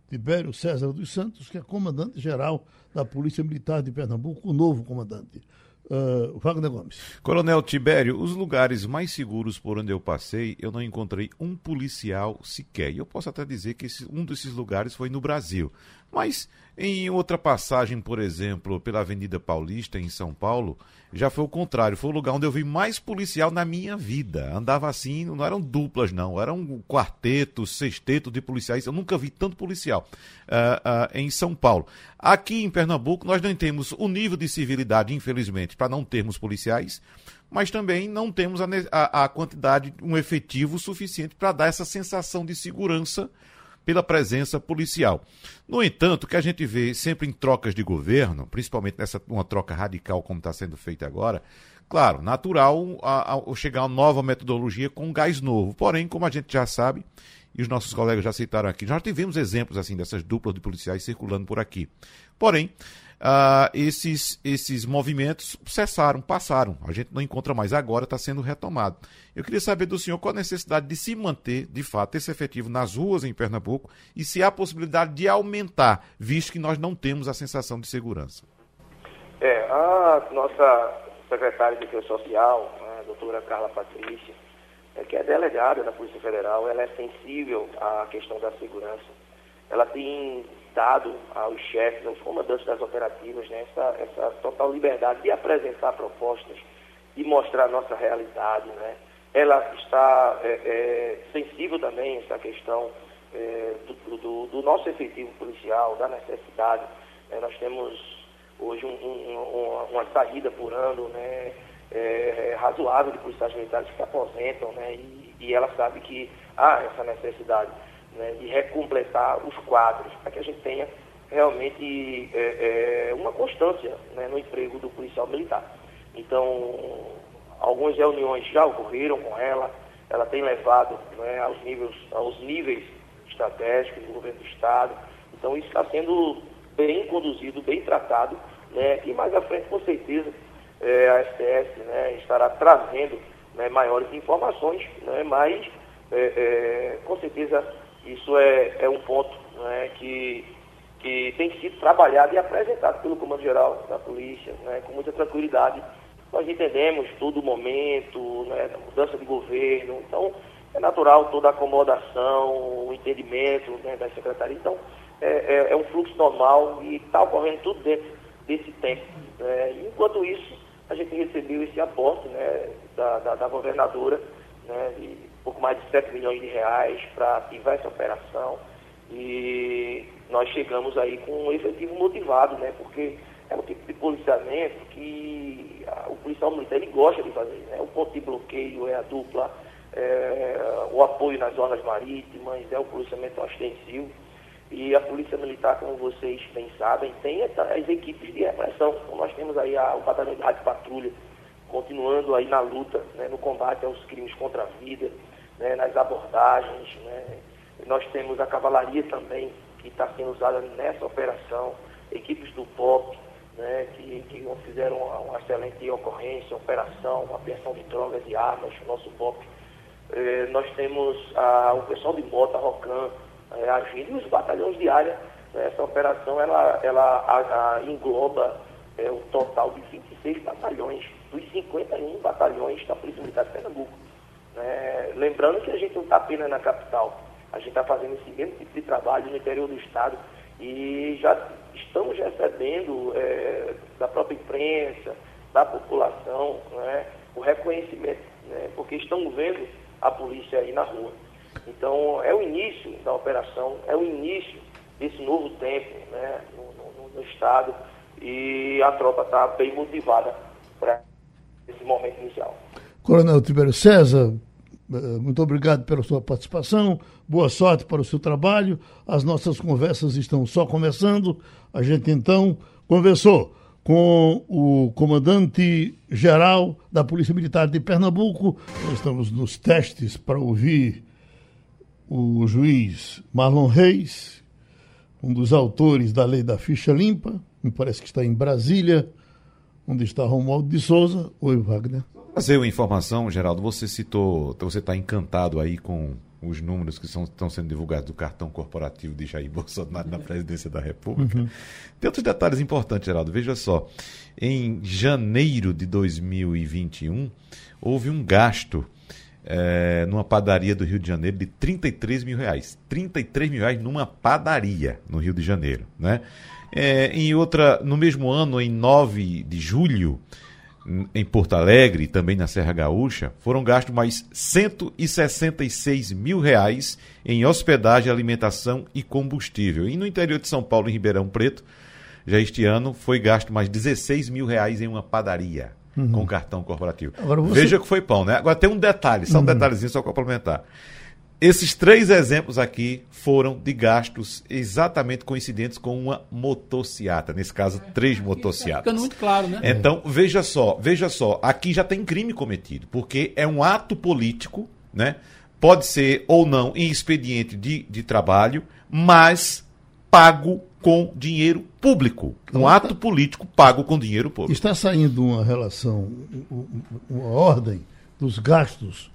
Tibério César dos Santos, que é comandante-geral da Polícia Militar de Pernambuco, o novo comandante. Uh, Wagner Gomes. Coronel Tibério, os lugares mais seguros por onde eu passei, eu não encontrei um policial sequer. E eu posso até dizer que esse, um desses lugares foi no Brasil. Mas em outra passagem, por exemplo, pela Avenida Paulista, em São Paulo, já foi o contrário. Foi o lugar onde eu vi mais policial na minha vida. Andava assim, não eram duplas, não. Era um quarteto, sexteto de policiais. Eu nunca vi tanto policial uh, uh, em São Paulo. Aqui em Pernambuco, nós não temos o nível de civilidade, infelizmente, para não termos policiais mas também não temos a, a, a quantidade, um efetivo suficiente para dar essa sensação de segurança pela presença policial. No entanto, o que a gente vê sempre em trocas de governo, principalmente nessa uma troca radical como está sendo feita agora, claro, natural a, a, chegar uma nova metodologia com gás novo. Porém, como a gente já sabe, e os nossos colegas já citaram aqui, já tivemos exemplos assim dessas duplas de policiais circulando por aqui. Porém, uh, esses, esses movimentos cessaram, passaram. A gente não encontra mais agora, está sendo retomado. Eu queria saber do senhor qual a necessidade de se manter, de fato, esse efetivo nas ruas em Pernambuco e se há possibilidade de aumentar, visto que nós não temos a sensação de segurança. É, a nossa secretária de Defesa Social, a doutora Carla Patrícia, é, que é delegada da Polícia Federal, ela é sensível à questão da segurança. Ela tem dado aos chefes, aos comandantes das operativas, né, essa, essa total liberdade de apresentar propostas, de mostrar a nossa realidade. Né. Ela está é, é, sensível também a essa questão é, do, do, do, nosso efetivo policial, da necessidade. É, nós temos hoje um, um, uma, saída por ano né, é, razoável de policiais militares que se aposentam, né, e, e ela sabe que há essa necessidade né, de recompletar os quadros, para que a gente tenha realmente é, é, uma constância né, no emprego do policial militar. Então, algumas reuniões já ocorreram com ela, ela tem levado né, aos, níveis, aos níveis estratégicos do governo do Estado. Então, isso está sendo bem conduzido, bem tratado, né, e mais à frente, com certeza, é, a STS né, estará trazendo né, maiores informações, né, mas é, é, com certeza isso é, é um ponto né, que, que tem sido trabalhado e apresentado pelo Comando Geral da Polícia né, com muita tranquilidade. Nós entendemos todo o momento, né, mudança de governo, então é natural toda a acomodação, o entendimento né, da secretaria. Então, é, é, é, um fluxo normal e está ocorrendo tudo dentro desse tempo. Né? enquanto isso, a gente recebeu esse aporte né, da, da, da governadora né, de pouco mais de 7 milhões de reais para ativar essa operação. E nós chegamos aí com um efetivo motivado, né, porque é um tipo de policiamento que o policial militar ele gosta de fazer. Né? O ponto de bloqueio é a dupla é, o apoio nas zonas marítimas, é o policiamento ostensivo. E a Polícia Militar, como vocês bem sabem, tem as equipes de repressão. Então, nós temos aí a, o Batalhão de Rádio Patrulha, continuando aí na luta, né, no combate aos crimes contra a vida, né, nas abordagens. Né. Nós temos a cavalaria também, que está sendo usada nessa operação, equipes do POP, né, que, que fizeram uma, uma excelente ocorrência, operação, apreensão de drogas e armas, o nosso POP eh, nós temos a, o pessoal de Bota, Rocan, eh, agindo, e os batalhões de área. Né, essa operação ela, ela a, a, engloba eh, um total de 26 batalhões, dos 51 batalhões da Polícia Militar de Pernambuco. Né. lembrando que a gente não está apenas na capital, a gente está fazendo esse mesmo tipo de trabalho no interior do Estado e já estamos recebendo é, da própria imprensa, da população, né, o reconhecimento, né, porque estão vendo a polícia aí na rua. Então, é o início da operação, é o início desse novo tempo né, no, no, no Estado e a tropa está bem motivada para esse momento inicial. Coronel Tibério César, muito obrigado pela sua participação, boa sorte para o seu trabalho. As nossas conversas estão só começando. A gente então conversou com o comandante-geral da Polícia Militar de Pernambuco. Nós estamos nos testes para ouvir o juiz Marlon Reis, um dos autores da lei da ficha limpa, me parece que está em Brasília, onde está Romualdo de Souza. Oi, Wagner. Fazer uma informação, Geraldo, você citou, você está encantado aí com os números que são, estão sendo divulgados do cartão corporativo de Jair Bolsonaro na presidência da República. Uhum. Tem outros detalhes importantes, Geraldo. Veja só. Em janeiro de 2021, houve um gasto é, numa padaria do Rio de Janeiro de 33 mil reais. 33 mil reais numa padaria no Rio de Janeiro. Né? É, em outra, no mesmo ano, em 9 de julho, em Porto Alegre e também na Serra Gaúcha, foram gastos mais 166 mil reais em hospedagem, alimentação e combustível. E no interior de São Paulo, em Ribeirão Preto, já este ano foi gasto mais 16 mil reais em uma padaria uhum. com cartão corporativo. Você... Veja que foi pão, né? Agora tem um detalhe, só um uhum. detalhezinho só complementar. Esses três exemplos aqui foram de gastos exatamente coincidentes com uma motociata, nesse caso, é, três motociatas. Ficando muito claro, né? Então, veja só, veja só, aqui já tem crime cometido, porque é um ato político, né? Pode ser ou não em expediente de, de trabalho, mas pago com dinheiro público. Um ato político pago com dinheiro público. Está saindo uma relação, uma ordem dos gastos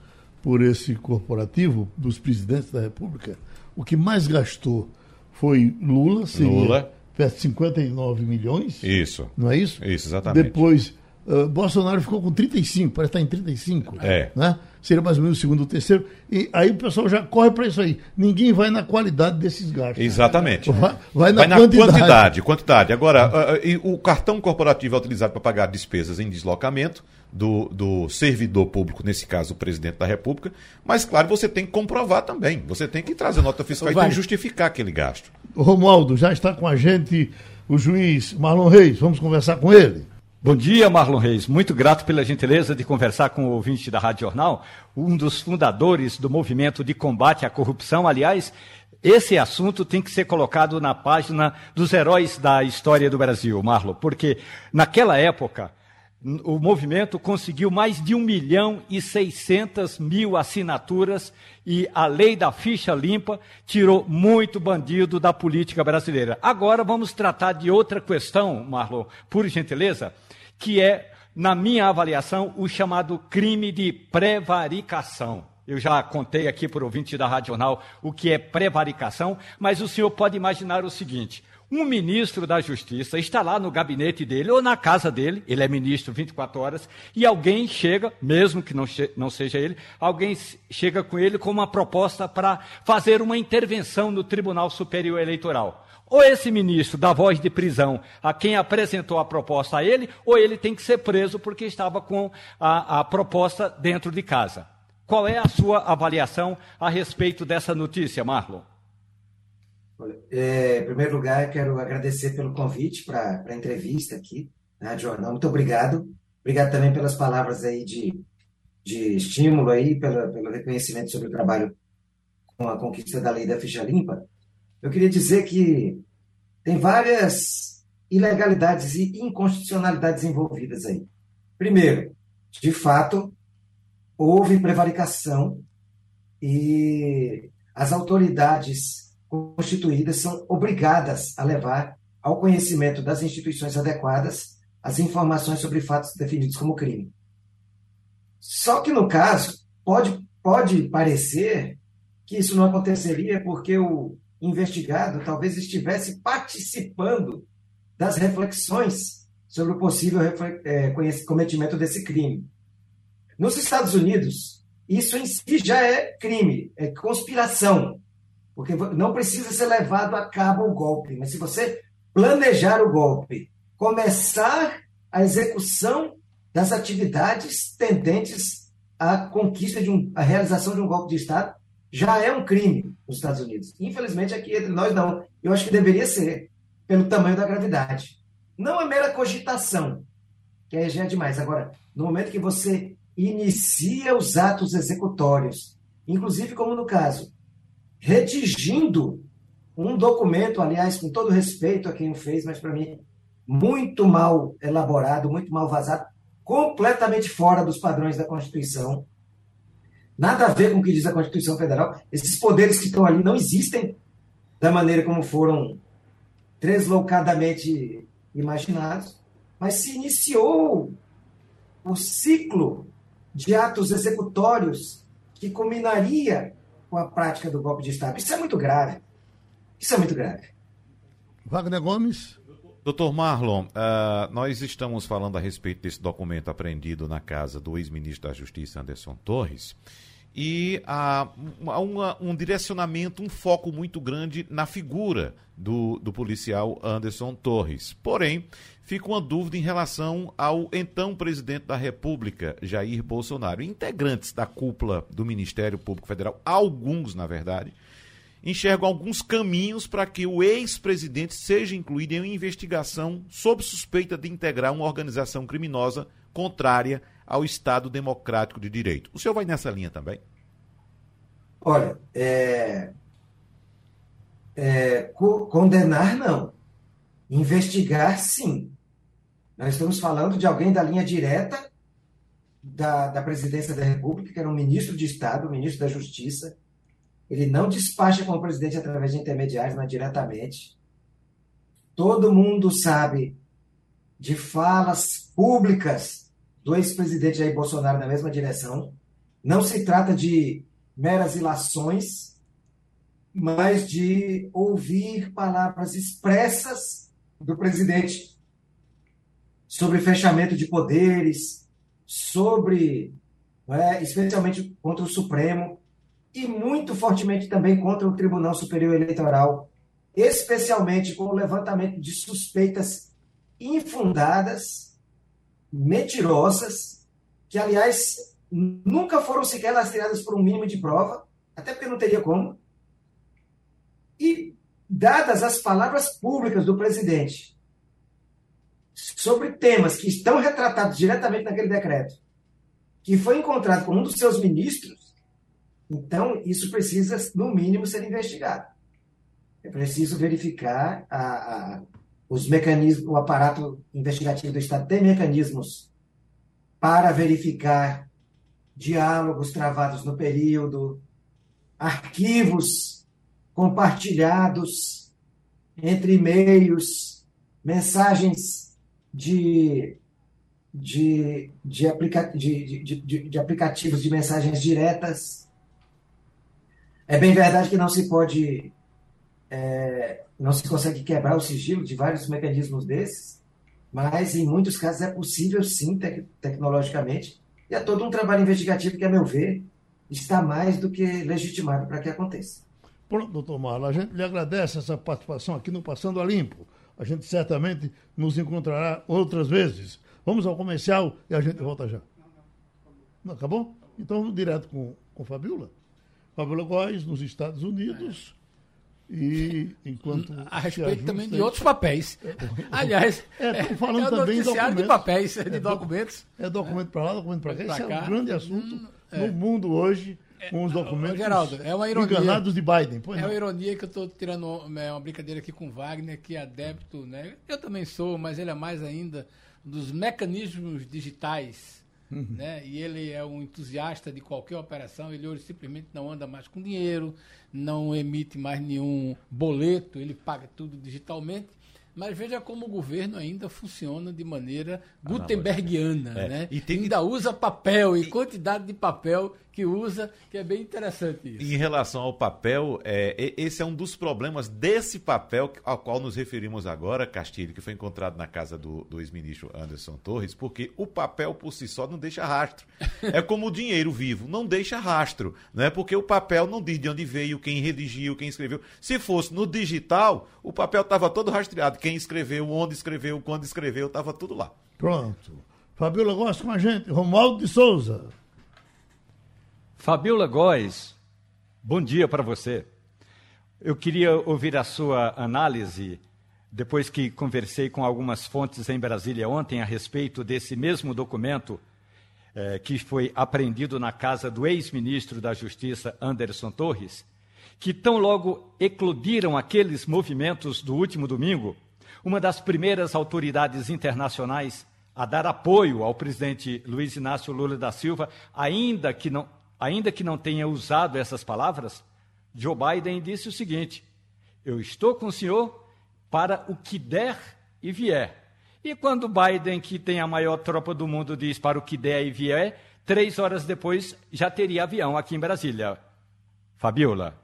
por esse corporativo dos presidentes da República, o que mais gastou foi Lula, seria Lula. perto de 59 milhões. Isso. Não é isso? Isso, exatamente. Depois, uh, Bolsonaro ficou com 35, parece estar em 35. É. Né? Seria mais ou menos o segundo ou terceiro. E aí o pessoal já corre para isso aí. Ninguém vai na qualidade desses gastos. Exatamente. Vai, vai na, vai na quantidade. quantidade. quantidade. Agora, uh, uh, o cartão corporativo é utilizado para pagar despesas em deslocamento do, do servidor público, nesse caso o presidente da República, mas claro, você tem que comprovar também. Você tem que trazer nota fiscal Vai. e tem que justificar aquele gasto. Romualdo, já está com a gente o juiz Marlon Reis. Vamos conversar com ele. Bom dia, Marlon Reis. Muito grato pela gentileza de conversar com o ouvinte da Rádio Jornal, um dos fundadores do movimento de combate à corrupção. Aliás, esse assunto tem que ser colocado na página dos heróis da história do Brasil, Marlon, porque naquela época o movimento conseguiu mais de 1 milhão e 600 mil assinaturas e a lei da ficha limpa tirou muito bandido da política brasileira. Agora vamos tratar de outra questão, Marlon, por gentileza, que é na minha avaliação, o chamado crime de prevaricação. Eu já contei aqui por ouvinte da Rádio Jornal o que é prevaricação, mas o senhor pode imaginar o seguinte: um ministro da Justiça está lá no gabinete dele ou na casa dele, ele é ministro 24 horas, e alguém chega, mesmo que não, não seja ele, alguém chega com ele com uma proposta para fazer uma intervenção no Tribunal Superior Eleitoral. Ou esse ministro dá voz de prisão a quem apresentou a proposta a ele, ou ele tem que ser preso porque estava com a, a proposta dentro de casa. Qual é a sua avaliação a respeito dessa notícia, Marlon? É, em primeiro lugar, quero agradecer pelo convite para a entrevista aqui na Rádio Jornal. Muito obrigado. Obrigado também pelas palavras aí de, de estímulo aí, pela, pelo reconhecimento sobre o trabalho com a conquista da lei da ficha limpa. Eu queria dizer que tem várias ilegalidades e inconstitucionalidades envolvidas aí. Primeiro, de fato, houve prevaricação e as autoridades constituídas são obrigadas a levar ao conhecimento das instituições adequadas as informações sobre fatos definidos como crime. Só que no caso, pode, pode parecer que isso não aconteceria porque o investigado talvez estivesse participando das reflexões sobre o possível é, cometimento desse crime. Nos Estados Unidos, isso em si já é crime, é conspiração, porque não precisa ser levado a cabo o golpe, mas se você planejar o golpe, começar a execução das atividades tendentes à conquista de um, à realização de um golpe de Estado, já é um crime nos Estados Unidos. Infelizmente, aqui entre nós não. Eu acho que deveria ser, pelo tamanho da gravidade. Não é mera cogitação, que aí já é demais. Agora, no momento que você inicia os atos executórios, inclusive como no caso, redigindo um documento, aliás, com todo respeito a quem o fez, mas para mim muito mal elaborado, muito mal vazado, completamente fora dos padrões da Constituição. Nada a ver com o que diz a Constituição Federal. Esses poderes que estão ali não existem da maneira como foram deslocadamente imaginados, mas se iniciou o ciclo de atos executórios que culminaria com a prática do golpe de Estado. Isso é muito grave. Isso é muito grave. Wagner Gomes. Doutor Marlon, uh, nós estamos falando a respeito desse documento apreendido na casa do ex-ministro da Justiça, Anderson Torres, e há uh, um direcionamento, um foco muito grande na figura do, do policial Anderson Torres. Porém, fica uma dúvida em relação ao então presidente da República, Jair Bolsonaro. Integrantes da cúpula do Ministério Público Federal, alguns, na verdade, enxergam alguns caminhos para que o ex-presidente seja incluído em uma investigação sob suspeita de integrar uma organização criminosa contrária ao Estado Democrático de Direito. O senhor vai nessa linha também? Olha, é... É... condenar não. Investigar, sim. Nós estamos falando de alguém da linha direta da, da presidência da República, que era um ministro de Estado, ministro da Justiça. Ele não despacha com o presidente através de intermediários, mas diretamente. Todo mundo sabe de falas públicas do ex-presidente Jair Bolsonaro na mesma direção. Não se trata de meras ilações, mas de ouvir palavras expressas do presidente sobre fechamento de poderes, sobre, é, especialmente contra o Supremo, e muito fortemente também contra o Tribunal Superior Eleitoral, especialmente com o levantamento de suspeitas infundadas, mentirosas, que, aliás, nunca foram sequer lastreadas por um mínimo de prova, até porque não teria como. E, dadas as palavras públicas do presidente sobre temas que estão retratados diretamente naquele decreto, que foi encontrado com um dos seus ministros, então isso precisa, no mínimo, ser investigado. É preciso verificar a, a, os mecanismos, o aparato investigativo do Estado tem mecanismos para verificar diálogos travados no período, arquivos compartilhados entre e-mails, mensagens de de, de, aplica de, de, de, de aplicativos de mensagens diretas. É bem verdade que não se pode, é, não se consegue quebrar o sigilo de vários mecanismos desses, mas em muitos casos é possível sim, tec tecnologicamente, e é todo um trabalho investigativo que, a meu ver, está mais do que legitimado para que aconteça. Pronto, doutor Marlon, a gente lhe agradece essa participação aqui no Passando a Limpo. A gente certamente nos encontrará outras vezes. Vamos ao comercial e a gente volta já. Não, acabou? Então direto com, com Fabiola. Fabiola Góes, nos Estados Unidos. E enquanto. A respeito também de outros papéis. Aliás, é, falando é também de papéis, de é documentos. É documento para lá, documento para cá. Esse é um grande assunto hum, é. no mundo hoje, com os documentos Geraldo, é uma ironia, enganados de Biden. Pois é não. uma ironia que eu estou tirando uma brincadeira aqui com Wagner, que é adepto, né? Eu também sou, mas ele é mais ainda dos mecanismos digitais. Uhum. Né? E ele é um entusiasta de qualquer operação. Ele hoje simplesmente não anda mais com dinheiro, não emite mais nenhum boleto, ele paga tudo digitalmente. Mas veja como o governo ainda funciona de maneira gutenbergiana, é. né? E tem... ainda usa papel e quantidade de papel que usa, que é bem interessante isso. Em relação ao papel, é, esse é um dos problemas desse papel ao qual nos referimos agora, Castilho, que foi encontrado na casa do, do ex-ministro Anderson Torres, porque o papel por si só não deixa rastro. É como o dinheiro vivo, não deixa rastro, né? Porque o papel não diz de onde veio, quem redigiu, quem escreveu. Se fosse no digital, o papel estava todo rastreado, quem escreveu, onde escreveu, quando escreveu, estava tudo lá. Pronto. Fabiola gosta com a gente. Romualdo de Souza. Fabiola Góes, bom dia para você. Eu queria ouvir a sua análise, depois que conversei com algumas fontes em Brasília ontem a respeito desse mesmo documento eh, que foi apreendido na casa do ex-ministro da Justiça, Anderson Torres, que tão logo eclodiram aqueles movimentos do último domingo, uma das primeiras autoridades internacionais a dar apoio ao presidente Luiz Inácio Lula da Silva, ainda que não ainda que não tenha usado essas palavras, Joe Biden disse o seguinte: Eu estou com o senhor para o que der e vier. E quando Biden, que tem a maior tropa do mundo, diz para o que der e vier, três horas depois já teria avião aqui em Brasília. Fabiola.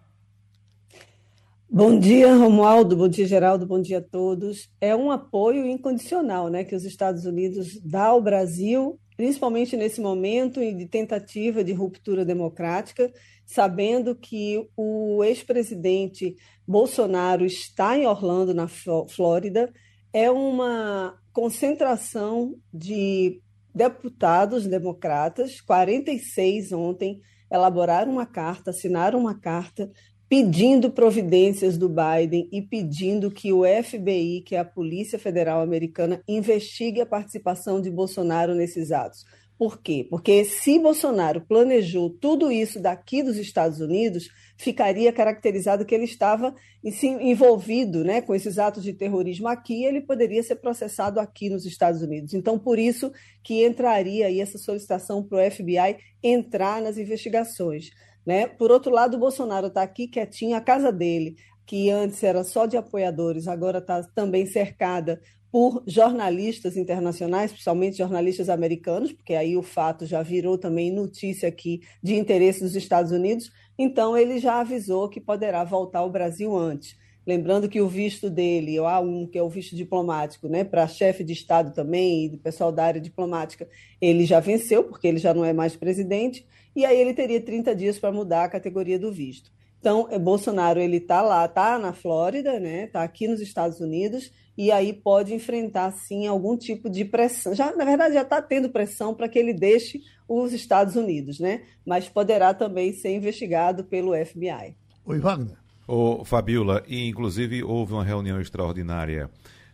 Bom dia, Romualdo. Bom dia, Geraldo. Bom dia a todos. É um apoio incondicional né, que os Estados Unidos dá ao Brasil principalmente nesse momento de tentativa de ruptura democrática, sabendo que o ex-presidente Bolsonaro está em Orlando, na Flórida, é uma concentração de deputados democratas, 46 ontem, elaboraram uma carta, assinaram uma carta pedindo providências do Biden e pedindo que o FBI, que é a Polícia Federal Americana, investigue a participação de Bolsonaro nesses atos. Por quê? Porque se Bolsonaro planejou tudo isso daqui dos Estados Unidos, ficaria caracterizado que ele estava envolvido né, com esses atos de terrorismo aqui, ele poderia ser processado aqui nos Estados Unidos. Então, por isso que entraria aí essa solicitação para o FBI entrar nas investigações. Né? Por outro lado, o Bolsonaro está aqui quietinho, a casa dele, que antes era só de apoiadores, agora está também cercada por jornalistas internacionais, principalmente jornalistas americanos, porque aí o fato já virou também notícia aqui de interesse dos Estados Unidos. Então, ele já avisou que poderá voltar ao Brasil antes. Lembrando que o visto dele, o A1, que é o visto diplomático, né, para chefe de Estado também e do pessoal da área diplomática, ele já venceu, porque ele já não é mais presidente e aí ele teria 30 dias para mudar a categoria do visto. Então, é, Bolsonaro ele está lá, está na Flórida, né? Está aqui nos Estados Unidos e aí pode enfrentar sim algum tipo de pressão. Já, na verdade, já está tendo pressão para que ele deixe os Estados Unidos, né? Mas poderá também ser investigado pelo FBI. Oi, Wagner. Ô, Fabiola, e inclusive houve uma reunião extraordinária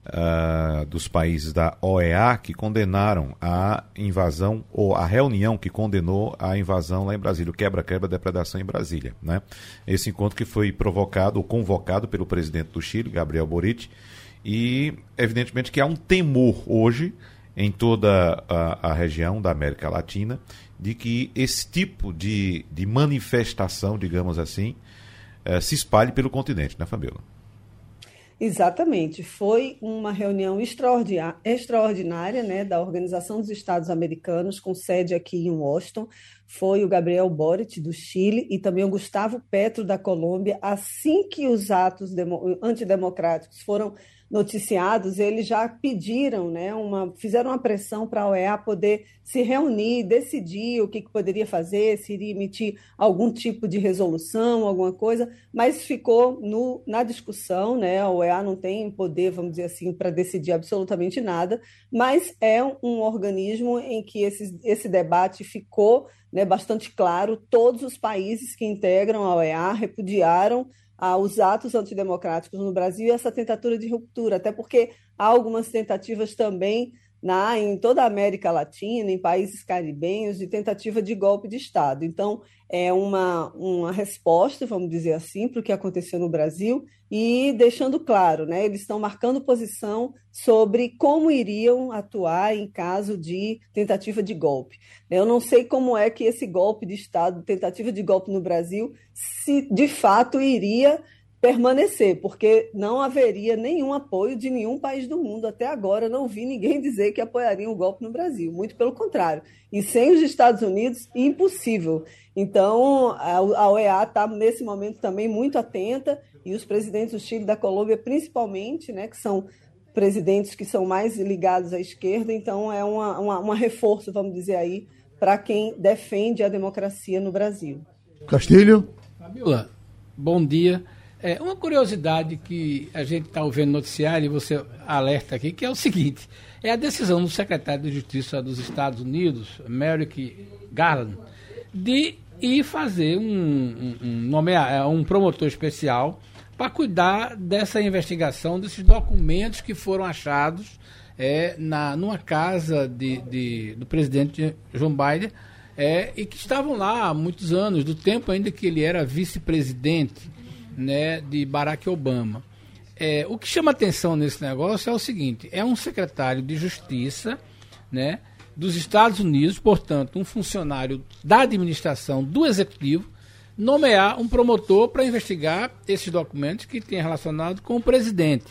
uh, dos países da OEA que condenaram a invasão, ou a reunião que condenou a invasão lá em Brasília, o quebra-quebra, depredação em Brasília. Né? Esse encontro que foi provocado ou convocado pelo presidente do Chile, Gabriel Boric, e evidentemente que há um temor hoje em toda a, a região da América Latina de que esse tipo de, de manifestação, digamos assim, uh, se espalhe pelo continente, né, Fabiola? Exatamente. Foi uma reunião extraordinária né, da Organização dos Estados Americanos, com sede aqui em Washington. Foi o Gabriel Boric, do Chile, e também o Gustavo Petro, da Colômbia. Assim que os atos antidemocráticos foram noticiados, eles já pediram, né, uma, fizeram uma pressão para a OEA poder se reunir, decidir o que, que, poderia fazer, se iria emitir algum tipo de resolução, alguma coisa, mas ficou no, na discussão, né, a OEA não tem poder, vamos dizer assim, para decidir absolutamente nada, mas é um organismo em que esse, esse debate ficou né, bastante claro, todos os países que integram a OEA repudiaram os atos antidemocráticos no Brasil e essa tentativa de ruptura, até porque há algumas tentativas também na, em toda a América Latina, em países caribenhos, de tentativa de golpe de Estado. Então, é uma, uma resposta, vamos dizer assim, para o que aconteceu no Brasil e deixando claro, né, eles estão marcando posição sobre como iriam atuar em caso de tentativa de golpe. Eu não sei como é que esse golpe de Estado, tentativa de golpe no Brasil, se de fato iria permanecer, porque não haveria nenhum apoio de nenhum país do mundo. Até agora, não vi ninguém dizer que apoiaria um golpe no Brasil, muito pelo contrário. E sem os Estados Unidos, impossível. Então, a OEA está, nesse momento, também muito atenta, e os presidentes do Chile e da Colômbia, principalmente, né, que são presidentes que são mais ligados à esquerda, então é uma, uma, uma reforço, vamos dizer aí, para quem defende a democracia no Brasil. Castilho? Fabiola, bom dia. É, uma curiosidade que a gente está ouvindo no noticiário e você alerta aqui, que é o seguinte: é a decisão do secretário de Justiça dos Estados Unidos, Merrick Garland, de ir fazer um, um, um, nomear, é, um promotor especial para cuidar dessa investigação, desses documentos que foram achados é, na, numa casa de, de, do presidente Joe Biden é, e que estavam lá há muitos anos, do tempo ainda que ele era vice-presidente né, de Barack Obama. É, o que chama atenção nesse negócio é o seguinte: é um secretário de Justiça né, dos Estados Unidos, portanto, um funcionário da administração do Executivo, nomear um promotor para investigar esses documentos que tem relacionado com o presidente,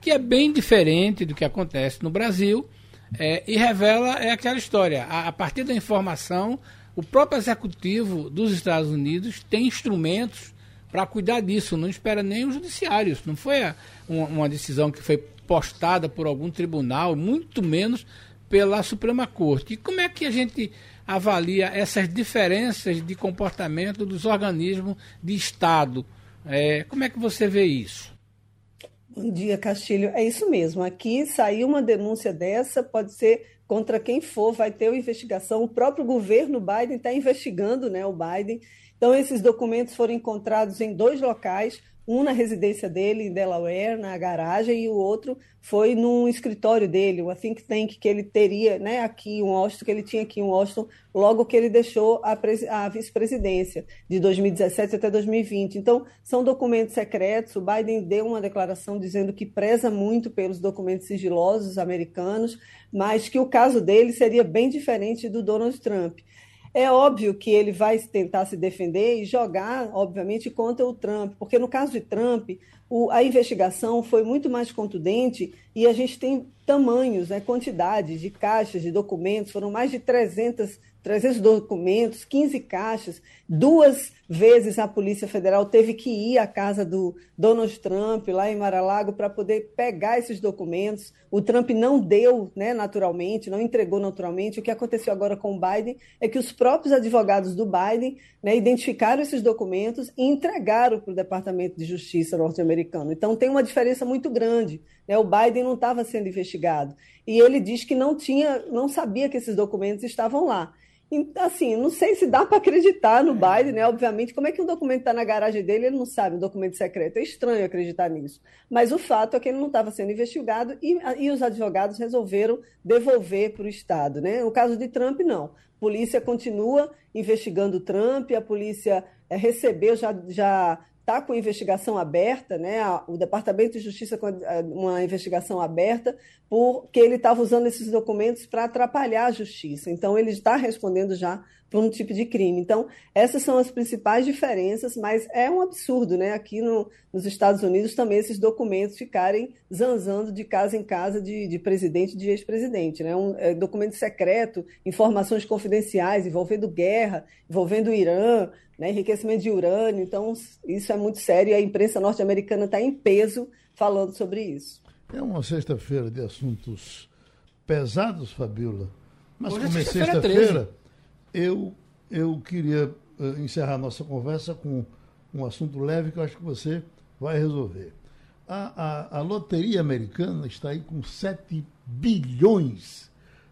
que é bem diferente do que acontece no Brasil é, e revela é aquela história. A, a partir da informação, o próprio executivo dos Estados Unidos tem instrumentos para cuidar disso, não espera nem o judiciário. Isso não foi uma, uma, decisão que foi postada por algum tribunal, muito menos pela Suprema Corte. E como é que a gente avalia essas diferenças de comportamento dos organismos de Estado? É, como é que você vê isso? Bom dia, Castilho. É isso mesmo. Aqui saiu uma denúncia dessa, pode ser contra quem for, vai ter uma investigação. O próprio governo Biden está investigando né, o Biden então, esses documentos foram encontrados em dois locais, um na residência dele, em Delaware, na garagem, e o outro foi num escritório dele, uma think tank que ele teria né, aqui em Washington, que ele tinha aqui em Washington, logo que ele deixou a, a vice-presidência, de 2017 até 2020. Então, são documentos secretos. O Biden deu uma declaração dizendo que preza muito pelos documentos sigilosos americanos, mas que o caso dele seria bem diferente do Donald Trump. É óbvio que ele vai tentar se defender e jogar, obviamente, contra o Trump, porque no caso de Trump, o, a investigação foi muito mais contundente e a gente tem tamanhos, né, quantidades de caixas, de documentos, foram mais de 300 300 documentos, 15 caixas. Duas vezes a Polícia Federal teve que ir à casa do Donald Trump, lá em Mar-a-Lago, para poder pegar esses documentos. O Trump não deu, né, naturalmente, não entregou naturalmente. O que aconteceu agora com o Biden é que os próprios advogados do Biden né, identificaram esses documentos e entregaram para o Departamento de Justiça norte-americano. Então tem uma diferença muito grande. Né? O Biden não estava sendo investigado. E ele diz que não tinha, não sabia que esses documentos estavam lá. Assim, não sei se dá para acreditar no Biden, né? Obviamente, como é que um documento está na garagem dele ele não sabe, um documento secreto? É estranho acreditar nisso. Mas o fato é que ele não estava sendo investigado e, e os advogados resolveram devolver para o Estado, né? No caso de Trump, não. A polícia continua investigando Trump, a polícia é, recebeu, já, já está com investigação aberta, né? O Departamento de Justiça com uma investigação aberta porque ele estava usando esses documentos para atrapalhar a justiça. Então ele está respondendo já por um tipo de crime. Então, essas são as principais diferenças, mas é um absurdo, né? Aqui no, nos Estados Unidos também esses documentos ficarem zanzando de casa em casa de, de presidente e de ex-presidente, né? Um é, documento secreto, informações confidenciais envolvendo guerra, envolvendo o Irã, né? enriquecimento de urânio. Então, isso é muito sério e a imprensa norte-americana está em peso falando sobre isso. É uma sexta-feira de assuntos pesados, Fabiola. Mas Hoje como é sexta-feira, eu, eu queria uh, encerrar nossa conversa com um assunto leve que eu acho que você vai resolver. A, a, a loteria americana está aí com 7 bilhões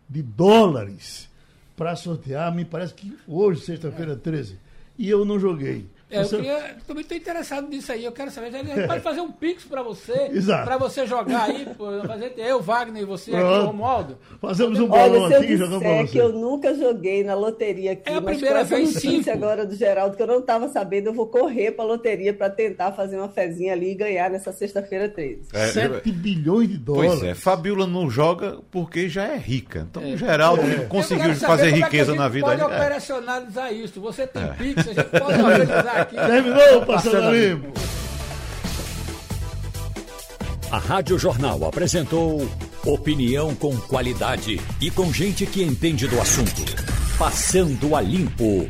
de dólares para sortear. Me parece que hoje, sexta-feira 13. E eu não joguei. É, você... eu queria, também estou interessado nisso aí. Eu quero saber. A gente pode fazer um pix para você. Para você jogar aí. Fazer, eu, Wagner e você Pronto. aqui, Romualdo. Fazemos um bolão Olha, aqui e jogamos para você. que eu nunca joguei na loteria aqui. É a primeira vez sim. agora do Geraldo, que eu não estava sabendo, eu vou correr para a loteria para tentar fazer uma fezinha ali e ganhar nessa sexta-feira 13. É, 7 bilhões de dólares. Pois é, Fabiola não joga porque já é rica. Então, é. o Geraldo é. conseguiu fazer é riqueza é na vida. pode operacionalizar isso. Você tem é. pix, a gente pode organizar aqui. Terminou, passando limpo. A Rádio Jornal apresentou opinião com qualidade e com gente que entende do assunto. Passando a limpo.